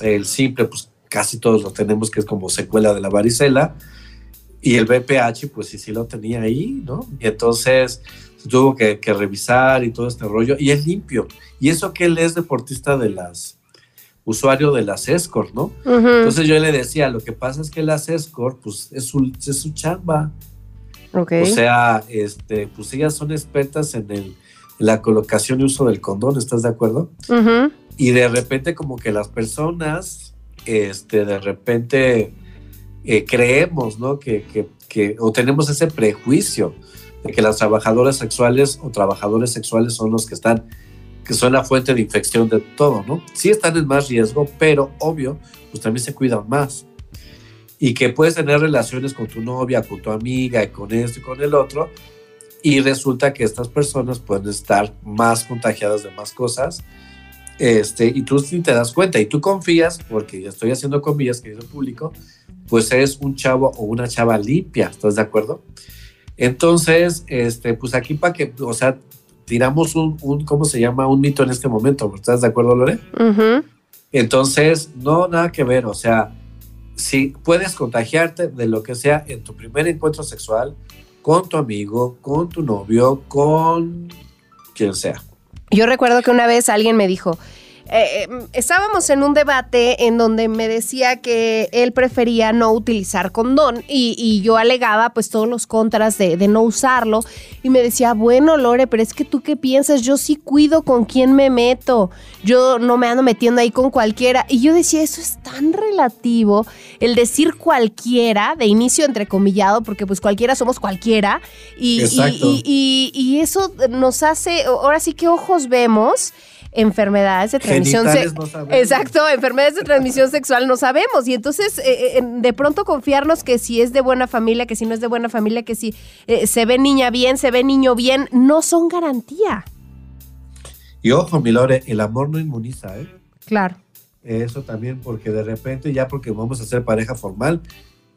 el simple, pues casi todos lo tenemos, que es como secuela de la varicela, y el BPH, pues sí, sí lo tenía ahí, ¿no? Y entonces tuvo que, revisar y todo este rollo. Y es limpio. Y eso que él es deportista de las, usuario de las escort, ¿no? Entonces yo le decía, lo que pasa es que las escort, pues es su, es su chamba. Okay. O sea, este, pues ellas son expertas en, el, la colocación y uso del condón, ¿estás de acuerdo? Y de repente como que las personas, este, de repente eh, creemos, ¿no? Que, que, que, o tenemos ese prejuicio de que las trabajadoras sexuales o trabajadores sexuales son los que están, que son la fuente de infección de todo, ¿no? Sí están en más riesgo, pero obvio, pues también se cuidan más. Y que puedes tener relaciones con tu novia, con tu amiga, y con esto y con el otro, y resulta que estas personas pueden estar más contagiadas de más cosas, este, y tú te das cuenta, y tú confías, porque ya estoy haciendo comillas, que es el público, pues es un chavo o una chava limpia, ¿estás de acuerdo? Entonces, este, pues aquí para que, o sea, tiramos un, ¿cómo se llama? Un mito en este momento, ¿estás de acuerdo, Lore? Entonces, no, nada que ver, o sea, si puedes contagiarte de lo que sea en tu primer encuentro sexual, con tu amigo, con tu novio, con quien sea. Yo recuerdo que una vez alguien me dijo, eh, eh, estábamos en un debate en donde me decía que él prefería no utilizar condón y, yo alegaba pues todos los contras de, de, no usarlo. Y me decía, bueno Lore, pero es que tú qué piensas, yo sí cuido con quién me meto, yo no me ando metiendo ahí con cualquiera y yo decía, eso es tan relativo, el decir cualquiera, de inicio entrecomillado, porque pues cualquiera somos cualquiera y, y, y eso nos hace, ahora sí que ojos vemos enfermedades de transmisión sexual. Exacto, enfermedades de transmisión sexual no sabemos. Y entonces, eh, eh, de pronto confiarnos que si es de buena familia, que si no es de buena familia, que si eh, se ve niña bien, se ve niño bien, no son garantía. Y ojo, Milore, el amor no inmuniza, ¿eh? Claro. Eso también, porque de repente, ya porque vamos a ser pareja formal,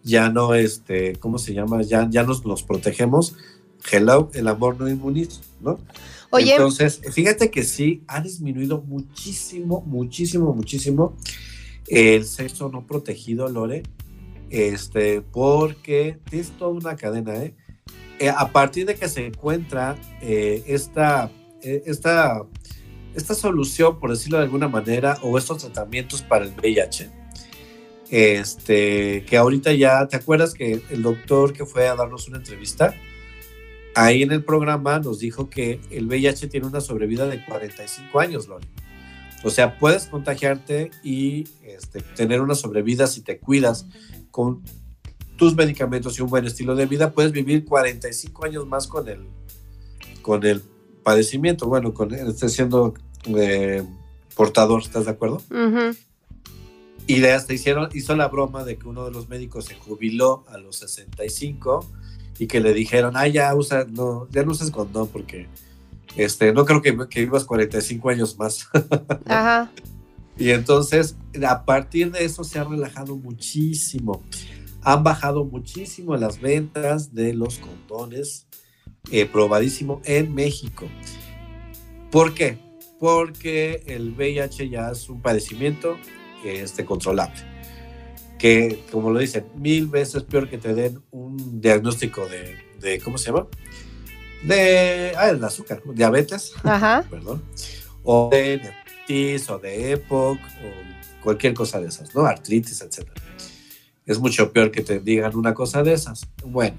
ya no, este, ¿cómo se llama? Ya, ya nos, nos protegemos. Hello, el amor no inmuniza, ¿no? Entonces, fíjate que sí, ha disminuido muchísimo, muchísimo, muchísimo el sexo no protegido, Lore, este, porque es toda una cadena, ¿eh? eh a partir de que se encuentra eh, esta, eh, esta, esta solución, por decirlo de alguna manera, o estos tratamientos para el VIH, este, que ahorita ya, ¿te acuerdas que el doctor que fue a darnos una entrevista? Ahí en el programa nos dijo que el VIH tiene una sobrevida de 45 años, Lori. O sea, puedes contagiarte y este, tener una sobrevida si te cuidas con tus medicamentos y un buen estilo de vida, puedes vivir 45 años más con el, con el padecimiento, bueno, con esté siendo eh, portador, ¿estás de acuerdo? Y hasta hicieron, hizo la broma de que uno de los médicos se jubiló a los 65 y que le dijeron, ah, ya usa, no, ya no uses condón porque este, no creo que, que vivas 45 años más. Ajá. Y entonces, a partir de eso se ha relajado muchísimo. Han bajado muchísimo las ventas de los condones, eh, probadísimo en México. ¿Por qué? Porque el VIH ya es un padecimiento este, controlable que, como lo dicen, mil veces peor que te den un diagnóstico de, ¿cómo se llama? De, ah, el azúcar, diabetes, Ajá. perdón, o de diabetes, o de EPOC, o cualquier cosa de esas, ¿no? Artritis, etc. Es mucho peor que te digan una cosa de esas. Bueno,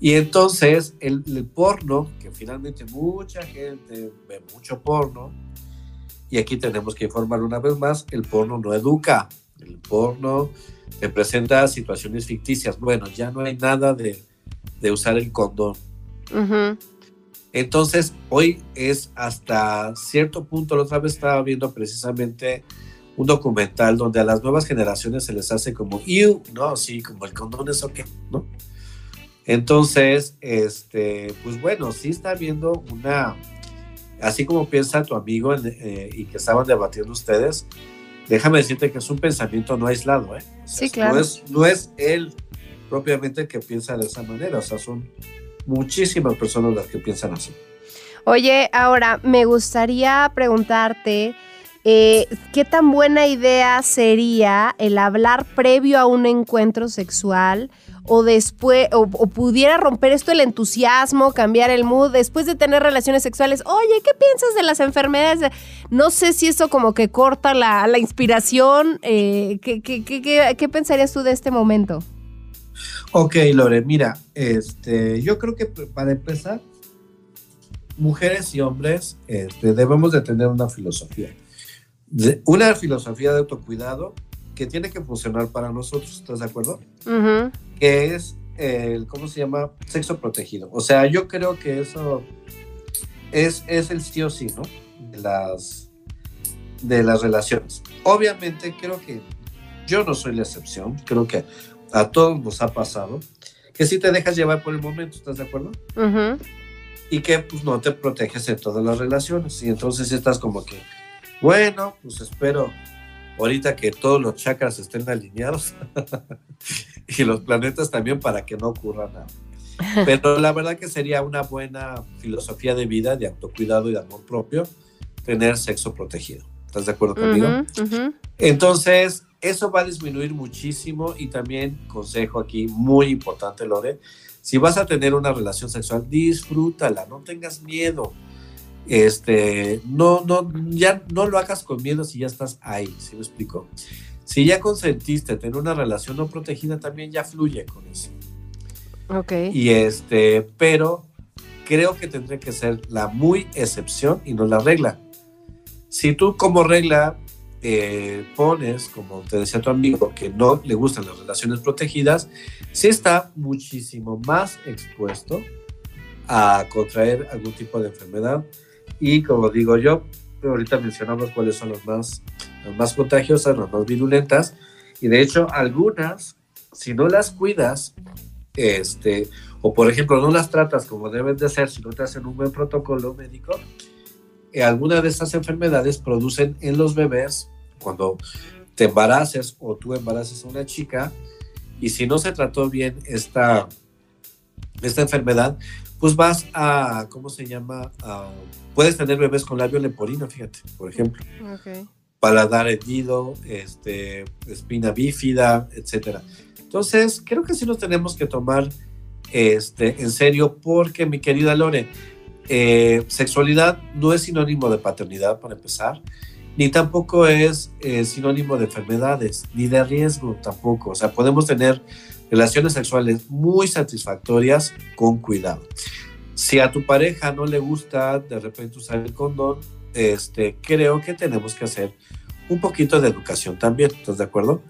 y entonces el, el porno, que finalmente mucha gente ve mucho porno, y aquí tenemos que informar una vez más, el porno no educa, el porno te presenta situaciones ficticias. Bueno, ya no hay nada de, usar el condón. Entonces, hoy es hasta cierto punto, la otra vez estaba viendo precisamente un documental donde a las nuevas generaciones se les hace como, you, no, sí, como el condón es ok, ¿no? Entonces, este, pues bueno, sí está viendo una, así como piensa tu amigo eh, y que estaban debatiendo ustedes, déjame decirte que es un pensamiento no aislado, ¿eh? sí, claro. No es, no es él propiamente que piensa de esa manera, o sea, son muchísimas personas las que piensan así. Oye, ahora me gustaría preguntarte, eh, ¿qué tan buena idea sería el hablar previo a un encuentro sexual? O después, o, pudiera romper esto el entusiasmo, cambiar el mood después de tener relaciones sexuales. Oye, ¿qué piensas de las enfermedades? No sé si eso como que corta la, inspiración. Eh, ¿qué, qué, pensarías tú de este momento? Ok, Lore, mira, este, yo creo que para empezar, mujeres y hombres este, debemos de tener una filosofía. una filosofía de autocuidado que tiene que funcionar para nosotros, ¿estás de acuerdo? Que es el, ¿cómo se llama? Sexo protegido. O sea, yo creo que eso es, es el sí o sí, ¿no? De las, de las relaciones. Obviamente creo que yo no soy la excepción, creo que a todos nos ha pasado, que si te dejas llevar por el momento, ¿estás de acuerdo? Y que pues no te proteges en todas las relaciones. Y entonces estás como que, bueno, pues espero ahorita que todos los chakras estén alineados y los planetas también para que no ocurra nada. Pero la verdad que sería una buena filosofía de vida, de autocuidado y de amor propio, tener sexo protegido. ¿Estás de acuerdo conmigo? Entonces, eso va a disminuir muchísimo y también, consejo aquí muy importante, Lore, si vas a tener una relación sexual, disfrútala, no tengas miedo. Este, no, no, ya no lo hagas con miedo si ya estás ahí, ¿sí me explico? Si ya consentiste tener una relación no protegida, también ya fluye con eso. Ok. Y este, pero creo que tendría que ser la muy excepción y no la regla. Si tú como regla eh, pones, como te decía tu amigo, que no le gustan las relaciones protegidas, sí está muchísimo más expuesto a contraer algún tipo de enfermedad. Y como digo yo, ahorita mencionamos cuáles son las más, más contagiosas, las más virulentas. Y de hecho, algunas, si no las cuidas, este, o por ejemplo, no las tratas como deben de ser, si no te hacen un buen protocolo médico, eh, algunas de estas enfermedades producen en los bebés, cuando te embaraces o tú embaraces a una chica, y si no se trató bien esta, esta enfermedad, pues vas a, ¿cómo se llama? Puedes tener bebés con labio leporino, fíjate, por ejemplo. Ok. Paladar hendido, este, espina bífida, etcétera. Entonces, creo que sí nos tenemos que tomar este, en serio porque, mi querida Lore, eh, sexualidad no es sinónimo de paternidad, para empezar, ni tampoco es eh, sinónimo de enfermedades, ni de riesgo tampoco. O sea, podemos tener relaciones sexuales muy satisfactorias con cuidado. Si a tu pareja no le gusta de repente usar el condón, este, creo que tenemos que hacer un poquito de educación también, ¿estás de acuerdo?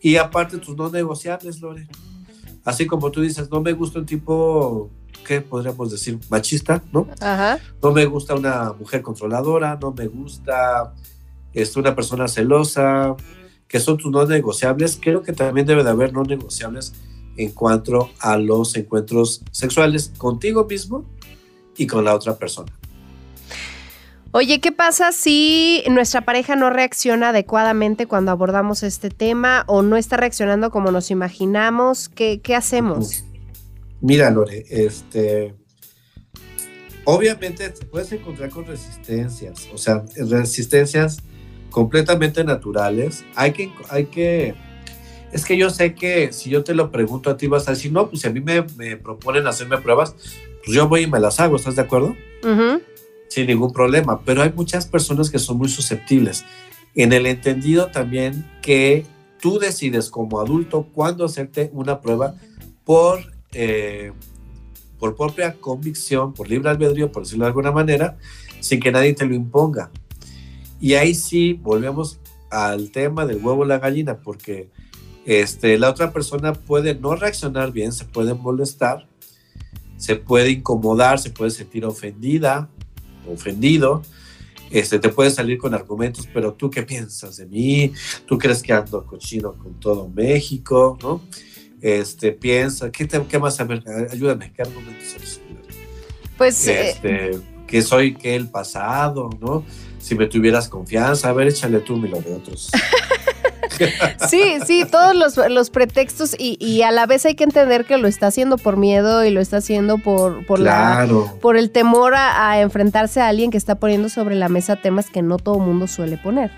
Y aparte tus no negociables, Lore. Así como tú dices, no me gusta un tipo, ¿qué podríamos decir? Machista, ¿no? Ajá. No me gusta una mujer controladora, no me gusta este, una persona celosa, que son tus no negociables. Creo que también debe de haber no negociables en cuanto a los encuentros sexuales contigo mismo y con la otra persona. Oye, ¿qué pasa si nuestra pareja no reacciona adecuadamente cuando abordamos este tema o no está reaccionando como nos imaginamos? ¿Qué, qué hacemos? Mira, Lore, este, obviamente te puedes encontrar con resistencias, o sea, resistencias completamente naturales. Hay que, hay que, es que yo sé que si yo te lo pregunto a ti vas a decir, no, pues si a mí me, me proponen hacerme pruebas, pues yo voy y me las hago, ¿estás de acuerdo? Sin ningún problema, pero hay muchas personas que son muy susceptibles. En el entendido también que tú decides como adulto cuándo hacerte una prueba por, eh, por propia convicción, por libre albedrío, por decirlo de alguna manera, sin que nadie te lo imponga. Y ahí sí volvemos al tema del huevo o la gallina, porque este, la otra persona puede no reaccionar bien, se puede molestar, se puede incomodar, se puede sentir ofendida, ofendido, este, te puede salir con argumentos, pero tú qué piensas de mí, tú crees que ando cochino con todo México, ¿no? Este, piensa, ¿qué, te, qué más? A ver, ayúdame, ¿qué argumentos eres? Pues eh, Este, que soy que el pasado, ¿no? Si me tuvieras confianza, a ver, échale tú mi lo de otros. sí, sí, todos los, los pretextos y, y a la vez hay que entender que lo está haciendo por miedo y lo está haciendo por, por la claro. por el temor a, a enfrentarse a alguien que está poniendo sobre la mesa temas que no todo mundo suele poner.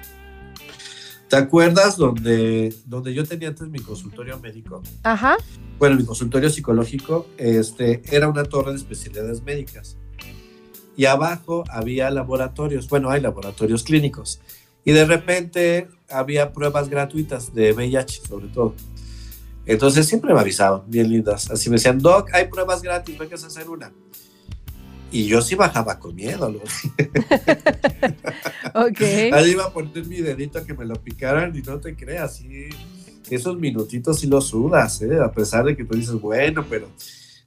¿Te acuerdas donde, donde yo tenía antes mi consultorio médico? Ajá. Bueno, mi consultorio psicológico este, era una torre de especialidades médicas. Y abajo había laboratorios, bueno, hay laboratorios clínicos. Y de repente había pruebas gratuitas de VIH, sobre todo. Entonces siempre me avisaban, bien lindas. Así me decían, Doc, hay pruebas gratis, vengas a hacer una. Y yo sí bajaba con miedo. ¿no? Ok. Ahí iba a poner mi dedito a que me lo picaran y no te creas, sí, esos minutitos sí los sudas, ¿eh? a pesar de que tú dices, bueno, pero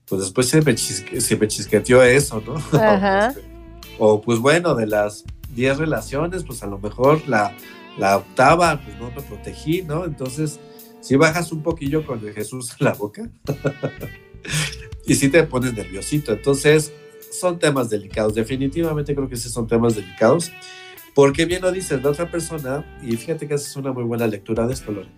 pues después se me, chisque- se me chisqueteó eso, ¿no? Ajá. Este, o pues bueno, de las 10 relaciones, pues a lo mejor la, la octava, pues no me protegí, ¿no? Entonces, si bajas un poquillo con el Jesús en la boca y sí te pones nerviosito. Entonces, son temas delicados. Definitivamente creo que sí son temas delicados. Porque bien lo dices, la otra persona, y fíjate que es una muy buena lectura de esto, Lore,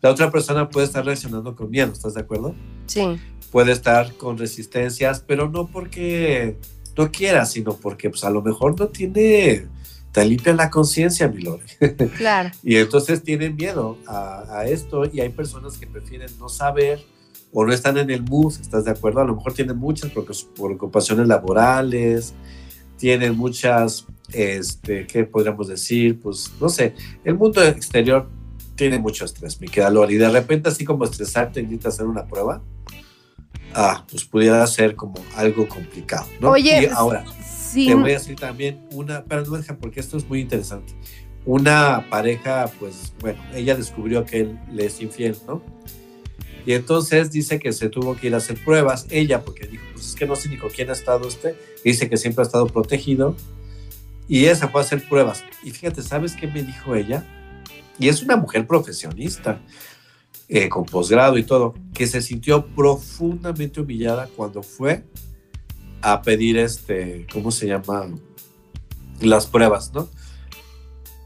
la otra persona puede estar reaccionando con miedo, ¿estás de acuerdo? Sí. Puede estar con resistencias, pero no porque no quiera, sino porque pues a lo mejor no tiene, te limpia la conciencia, mi Lore. Claro. Y entonces tienen miedo a, a esto y hay personas que prefieren no saber o no están en el mood, ¿estás de acuerdo? A lo mejor tienen muchas preocup- preocupaciones laborales, tienen muchas, este, ¿qué podríamos decir? Pues no sé, el mundo exterior tiene mucho estrés, mi querida Lore, y de repente así como estresarte necesitas hacer una prueba, ah, pues pudiera ser como algo complicado, ¿no? Oye, y ahora, sí. te voy a decir también una, pero no deja porque esto es muy interesante. Una pareja, pues bueno, ella descubrió que él le es infiel, ¿no? Y entonces dice que se tuvo que ir a hacer pruebas, ella, porque dijo, pues es que no sé ni con quién ha estado usted, dice que siempre ha estado protegido, y esa fue a hacer pruebas. Y fíjate, ¿sabes qué me dijo ella? Y es una mujer profesionista, eh, con posgrado y todo, que se sintió profundamente humillada cuando fue a pedir este, ¿cómo se llama? Las pruebas, ¿no?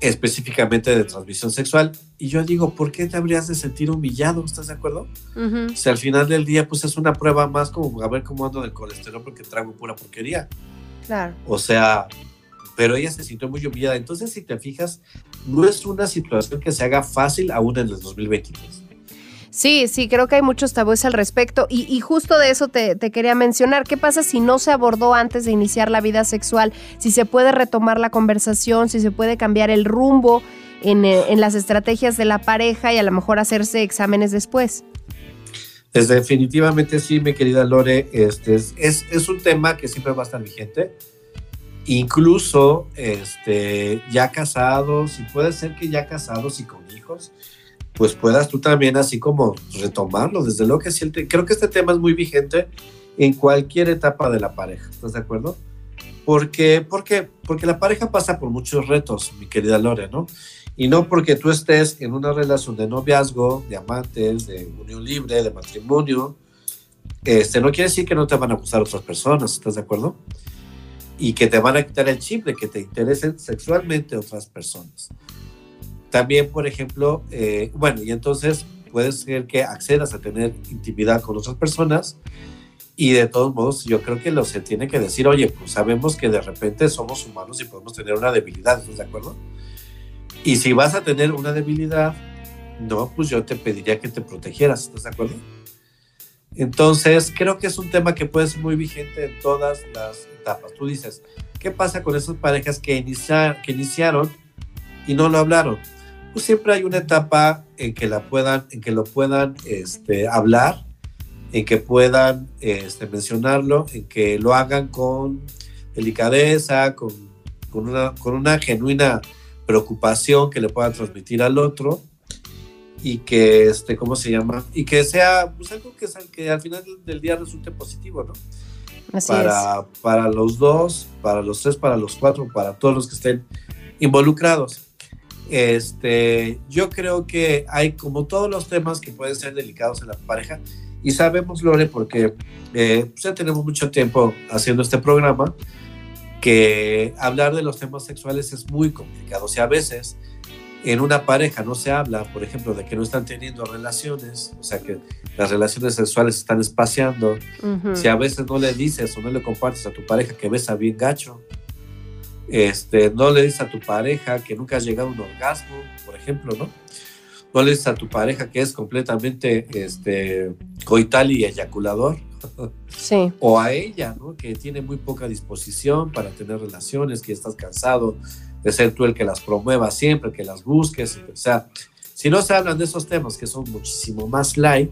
Específicamente de transmisión sexual. Y yo digo, ¿por qué te habrías de sentir humillado? ¿Estás de acuerdo? Ujú. Si al final del día, pues es una prueba más como a ver cómo ando del colesterol porque trago pura porquería. Claro. O sea, pero ella se sintió muy humillada. Entonces, si te fijas, no es una situación que se haga fácil aún en el 2023. Sí, sí, creo que hay muchos tabúes al respecto y, y justo de eso te, quería mencionar. ¿Qué pasa si no se abordó antes de iniciar la vida sexual? Si se puede retomar la conversación, si se puede cambiar el rumbo en, eh, las estrategias de la pareja y a lo mejor hacerse exámenes después. Pues definitivamente sí, mi querida Lore, este es, es, es un tema que siempre va a estar vigente. Incluso este, ya casados, y puede ser que ya casados y con hijos, pues puedas tú también así como retomarlo. Desde luego que sí, creo que este tema es muy vigente en cualquier etapa de la pareja, ¿estás de acuerdo? Porque, porque, porque la pareja pasa por muchos retos, mi querida Lore, ¿no? Y no porque tú estés en una relación de noviazgo, de amantes, de unión libre, de matrimonio, este, no quiere decir que no te van a gustar otras personas, ¿estás de acuerdo? Y que te van a quitar el chip que te interesen sexualmente otras personas. También, por ejemplo, eh, bueno, y entonces puede ser que accedas a tener intimidad con otras personas y de todos modos yo creo que lo se tiene que decir, oye, pues sabemos que de repente somos humanos y podemos tener una debilidad, ¿estás de acuerdo? Y si vas a tener una debilidad, no, pues yo te pediría que te protegieras, ¿estás de acuerdo? Entonces, creo que es un tema que puede ser muy vigente en todas las etapas. Tú dices, ¿qué pasa con esas parejas que, inicia- que iniciaron y no lo hablaron? Pues siempre hay una etapa en que, la puedan, en que lo puedan este, hablar, en que puedan este, mencionarlo, en que lo hagan con delicadeza, con, con, una, con una genuina preocupación que le puedan transmitir al otro y que, este, ¿cómo se llama? Y que sea pues, algo que, al final del día resulte positivo, ¿no? Así para, para los dos, para los tres, para los cuatro, para todos los que estén involucrados. Este, yo creo que hay como todos los temas que pueden ser delicados en la pareja y sabemos, Lore, porque eh, pues ya tenemos mucho tiempo haciendo este programa, que hablar de los temas sexuales es muy complicado. O sea, a veces en una pareja no se habla, por ejemplo, de que no están teniendo relaciones, o sea, que las relaciones sexuales se están espaciando, es. Ujú. si a veces no le dices o no le compartes a tu pareja que besa bien gacho, este, no le dices a tu pareja que nunca has llegado a un orgasmo, por ejemplo, ¿no? No le dices a tu pareja que es completamente este, coital y eyaculador, Sí. o a ella, ¿no? Que tiene muy poca disposición para tener relaciones, que estás cansado de ser tú el que las promueva siempre, que las busques, o sea, si no se hablan de esos temas que son muchísimo más light,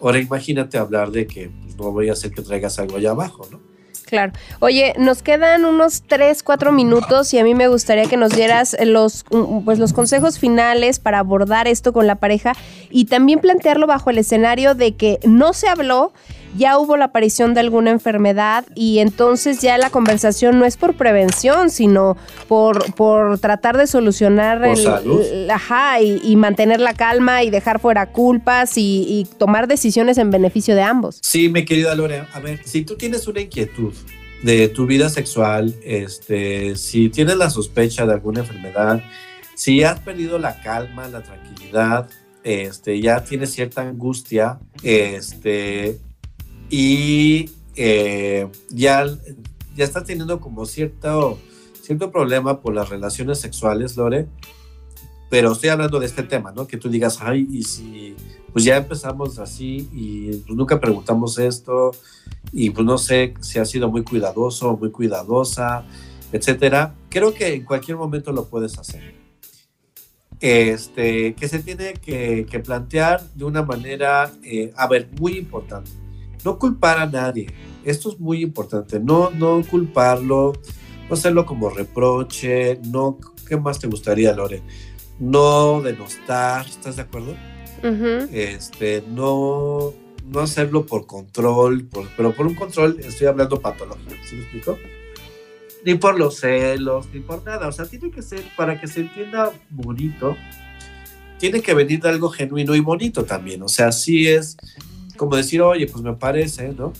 ahora imagínate hablar de que pues, no voy a hacer que traigas algo allá abajo, ¿no? Claro. Oye, nos quedan unos 3, 4 minutos y a mí me gustaría que nos dieras los, pues, los consejos finales para abordar esto con la pareja y también plantearlo bajo el escenario de que no se habló, ya hubo la aparición de alguna enfermedad y entonces ya la conversación no es por prevención, sino por, por tratar de solucionar Por el, salud. el- ajá, y, y mantener la calma y dejar fuera culpas y, y tomar decisiones en beneficio de ambos. Sí, mi querida Lore, a ver, si tú tienes una inquietud de tu vida sexual, este, si tienes la sospecha de alguna enfermedad, si has perdido la calma, la tranquilidad, este, ya tienes cierta angustia, este, y eh, ya, ya estás teniendo como cierto, cierto problema por las relaciones sexuales, Lore, pero estoy hablando de este tema, ¿no? Que tú digas, ay, y si pues ya empezamos así y pues nunca preguntamos esto y pues no sé si ha sido muy cuidadoso muy cuidadosa, etcétera. Creo que en cualquier momento lo puedes hacer. Este, que se tiene que, plantear de una manera, eh, a ver, muy importante. No culpar a nadie. Esto es muy importante. No, no culparlo, no hacerlo como reproche, no, ¿qué más te gustaría, Lore? no denostar, ¿estás de acuerdo? este, no, no hacerlo por control, pero por un control estoy hablando patológico, ¿sí me explico? Ni por los celos, ni por nada, o sea, tiene que ser, para que se entienda bonito, tiene que venir de algo genuino y bonito también, o sea, sí es como decir, oye, pues me parece, ¿no?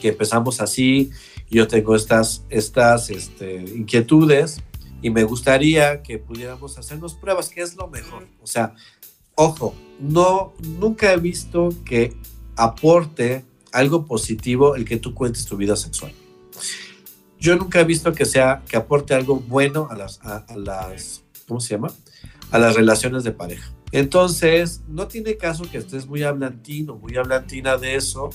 Que empezamos así, yo tengo estas, estas este, inquietudes, y me gustaría que pudiéramos hacernos pruebas, que es lo mejor. O sea, ojo, no, nunca he visto que aporte algo positivo el que tú cuentes tu vida sexual. Yo nunca he visto que sea, que aporte algo bueno a las, a, las, ¿cómo se llama? A las relaciones de pareja. Entonces, no tiene caso que estés muy hablantino, muy hablantina de eso,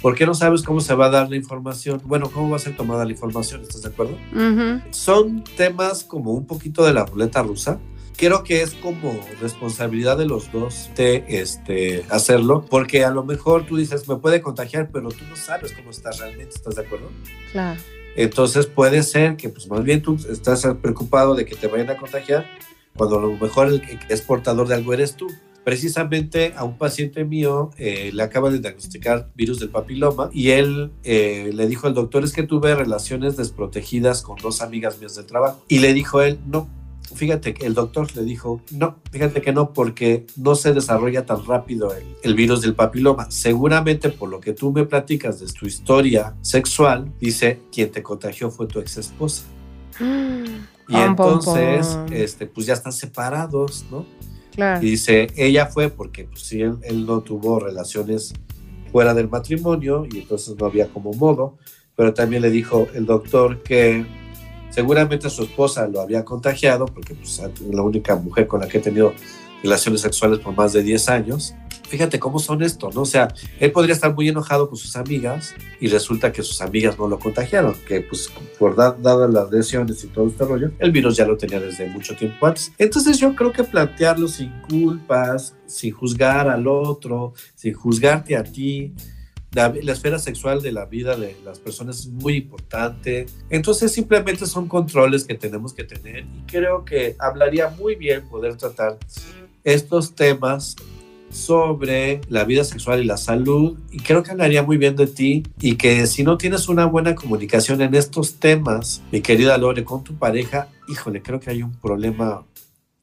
¿Por qué no sabes cómo se va a dar la información? Bueno, cómo va a ser tomada la información, ¿estás de acuerdo? Son temas como un poquito de la ruleta rusa. Creo que es como responsabilidad de los dos de este, hacerlo, porque a lo mejor tú dices, me puede contagiar, pero tú no sabes cómo estás realmente, ¿estás de acuerdo? Claro. Entonces puede ser que pues más bien tú estás preocupado de que te vayan a contagiar, cuando a lo mejor el que es portador de algo eres tú. Precisamente a un paciente mío eh, le acaba de diagnosticar virus del papiloma y él eh, le dijo al doctor es que tuve relaciones desprotegidas con dos amigas mías del trabajo y le dijo él no fíjate que el doctor le dijo no fíjate que no porque no se desarrolla tan rápido el, virus del papiloma seguramente por lo que tú me platicas de tu historia sexual dice quien te contagió fue tu ex esposa y entonces este pues ya están separados no y dice, ella fue porque pues sí, él, no tuvo relaciones fuera del matrimonio y entonces no había como modo, pero también le dijo el doctor que seguramente su esposa lo había contagiado porque pues, es la única mujer con la que he tenido relaciones sexuales por más de 10 años fíjate cómo son esto, ¿no? O sea, él podría estar muy enojado con sus amigas y resulta que sus amigas no lo contagiaron, que pues por dadas las lesiones y todo este rollo, el virus ya lo tenía desde mucho tiempo antes. Entonces yo creo que plantearlo sin culpas, sin juzgar al otro, sin juzgarte a ti, la, la, esfera sexual de la vida de las personas es muy importante. Entonces simplemente son controles que tenemos que tener y creo que hablaría muy bien poder tratar estos temas sobre la vida sexual y la salud y creo que hablaría muy bien de ti y que si no tienes una buena comunicación en estos temas, mi querida Lore, con tu pareja, híjole, creo que hay un problema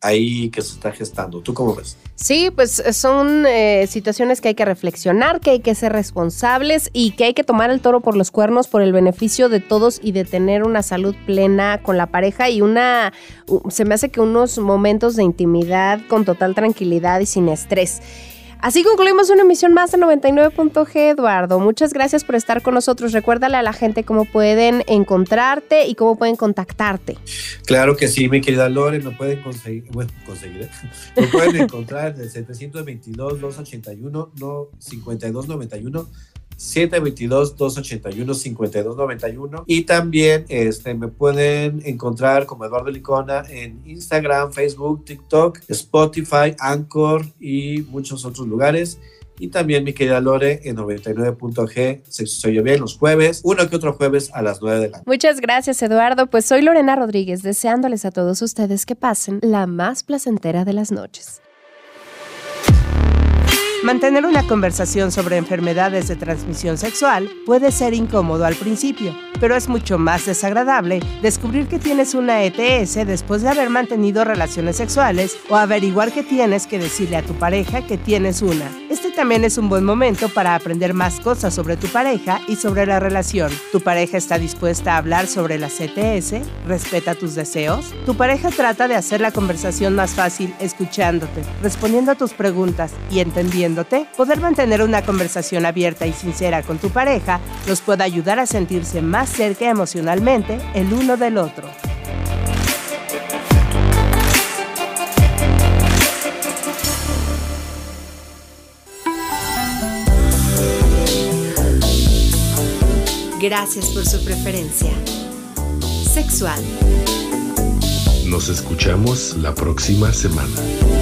ahí que se está gestando. ¿Tú cómo ves? Sí, pues son eh, situaciones que hay que reflexionar, que hay que ser responsables y que hay que tomar el toro por los cuernos por el beneficio de todos y de tener una salud plena con la pareja y una, se me hace que unos momentos de intimidad con total tranquilidad y sin estrés. Así concluimos una emisión más de 99.g, Eduardo. Muchas gracias por estar con nosotros. Recuérdale a la gente cómo pueden encontrarte y cómo pueden contactarte. Claro que sí, mi querida Lore, me pueden conseguir, bueno, conseguir, ¿eh? me pueden encontrar en el 722-281, no, 5291 722-281-5291. Y también este, me pueden encontrar como Eduardo Licona en Instagram, Facebook, TikTok, Spotify, Anchor y muchos otros lugares. Y también mi querida Lore en 99.g, Sexo Soy Bien, los jueves, uno que otro jueves a las 9 de la noche. Muchas gracias, Eduardo. Pues soy Lorena Rodríguez, deseándoles a todos ustedes que pasen la más placentera de las noches. Mantener una conversación sobre enfermedades de transmisión sexual puede ser incómodo al principio, pero es mucho más desagradable descubrir que tienes una ETS después de haber mantenido relaciones sexuales o averiguar que tienes que decirle a tu pareja que tienes una. Este también es un buen momento para aprender más cosas sobre tu pareja y sobre la relación. ¿Tu pareja está dispuesta a hablar sobre las ETS? ¿Respeta tus deseos? Tu pareja trata de hacer la conversación más fácil escuchándote, respondiendo a tus preguntas y poder mantener una conversación abierta y sincera con tu pareja nos puede ayudar a sentirse más cerca emocionalmente el uno del otro. Gracias por su preferencia. Sexual. Nos escuchamos la próxima semana.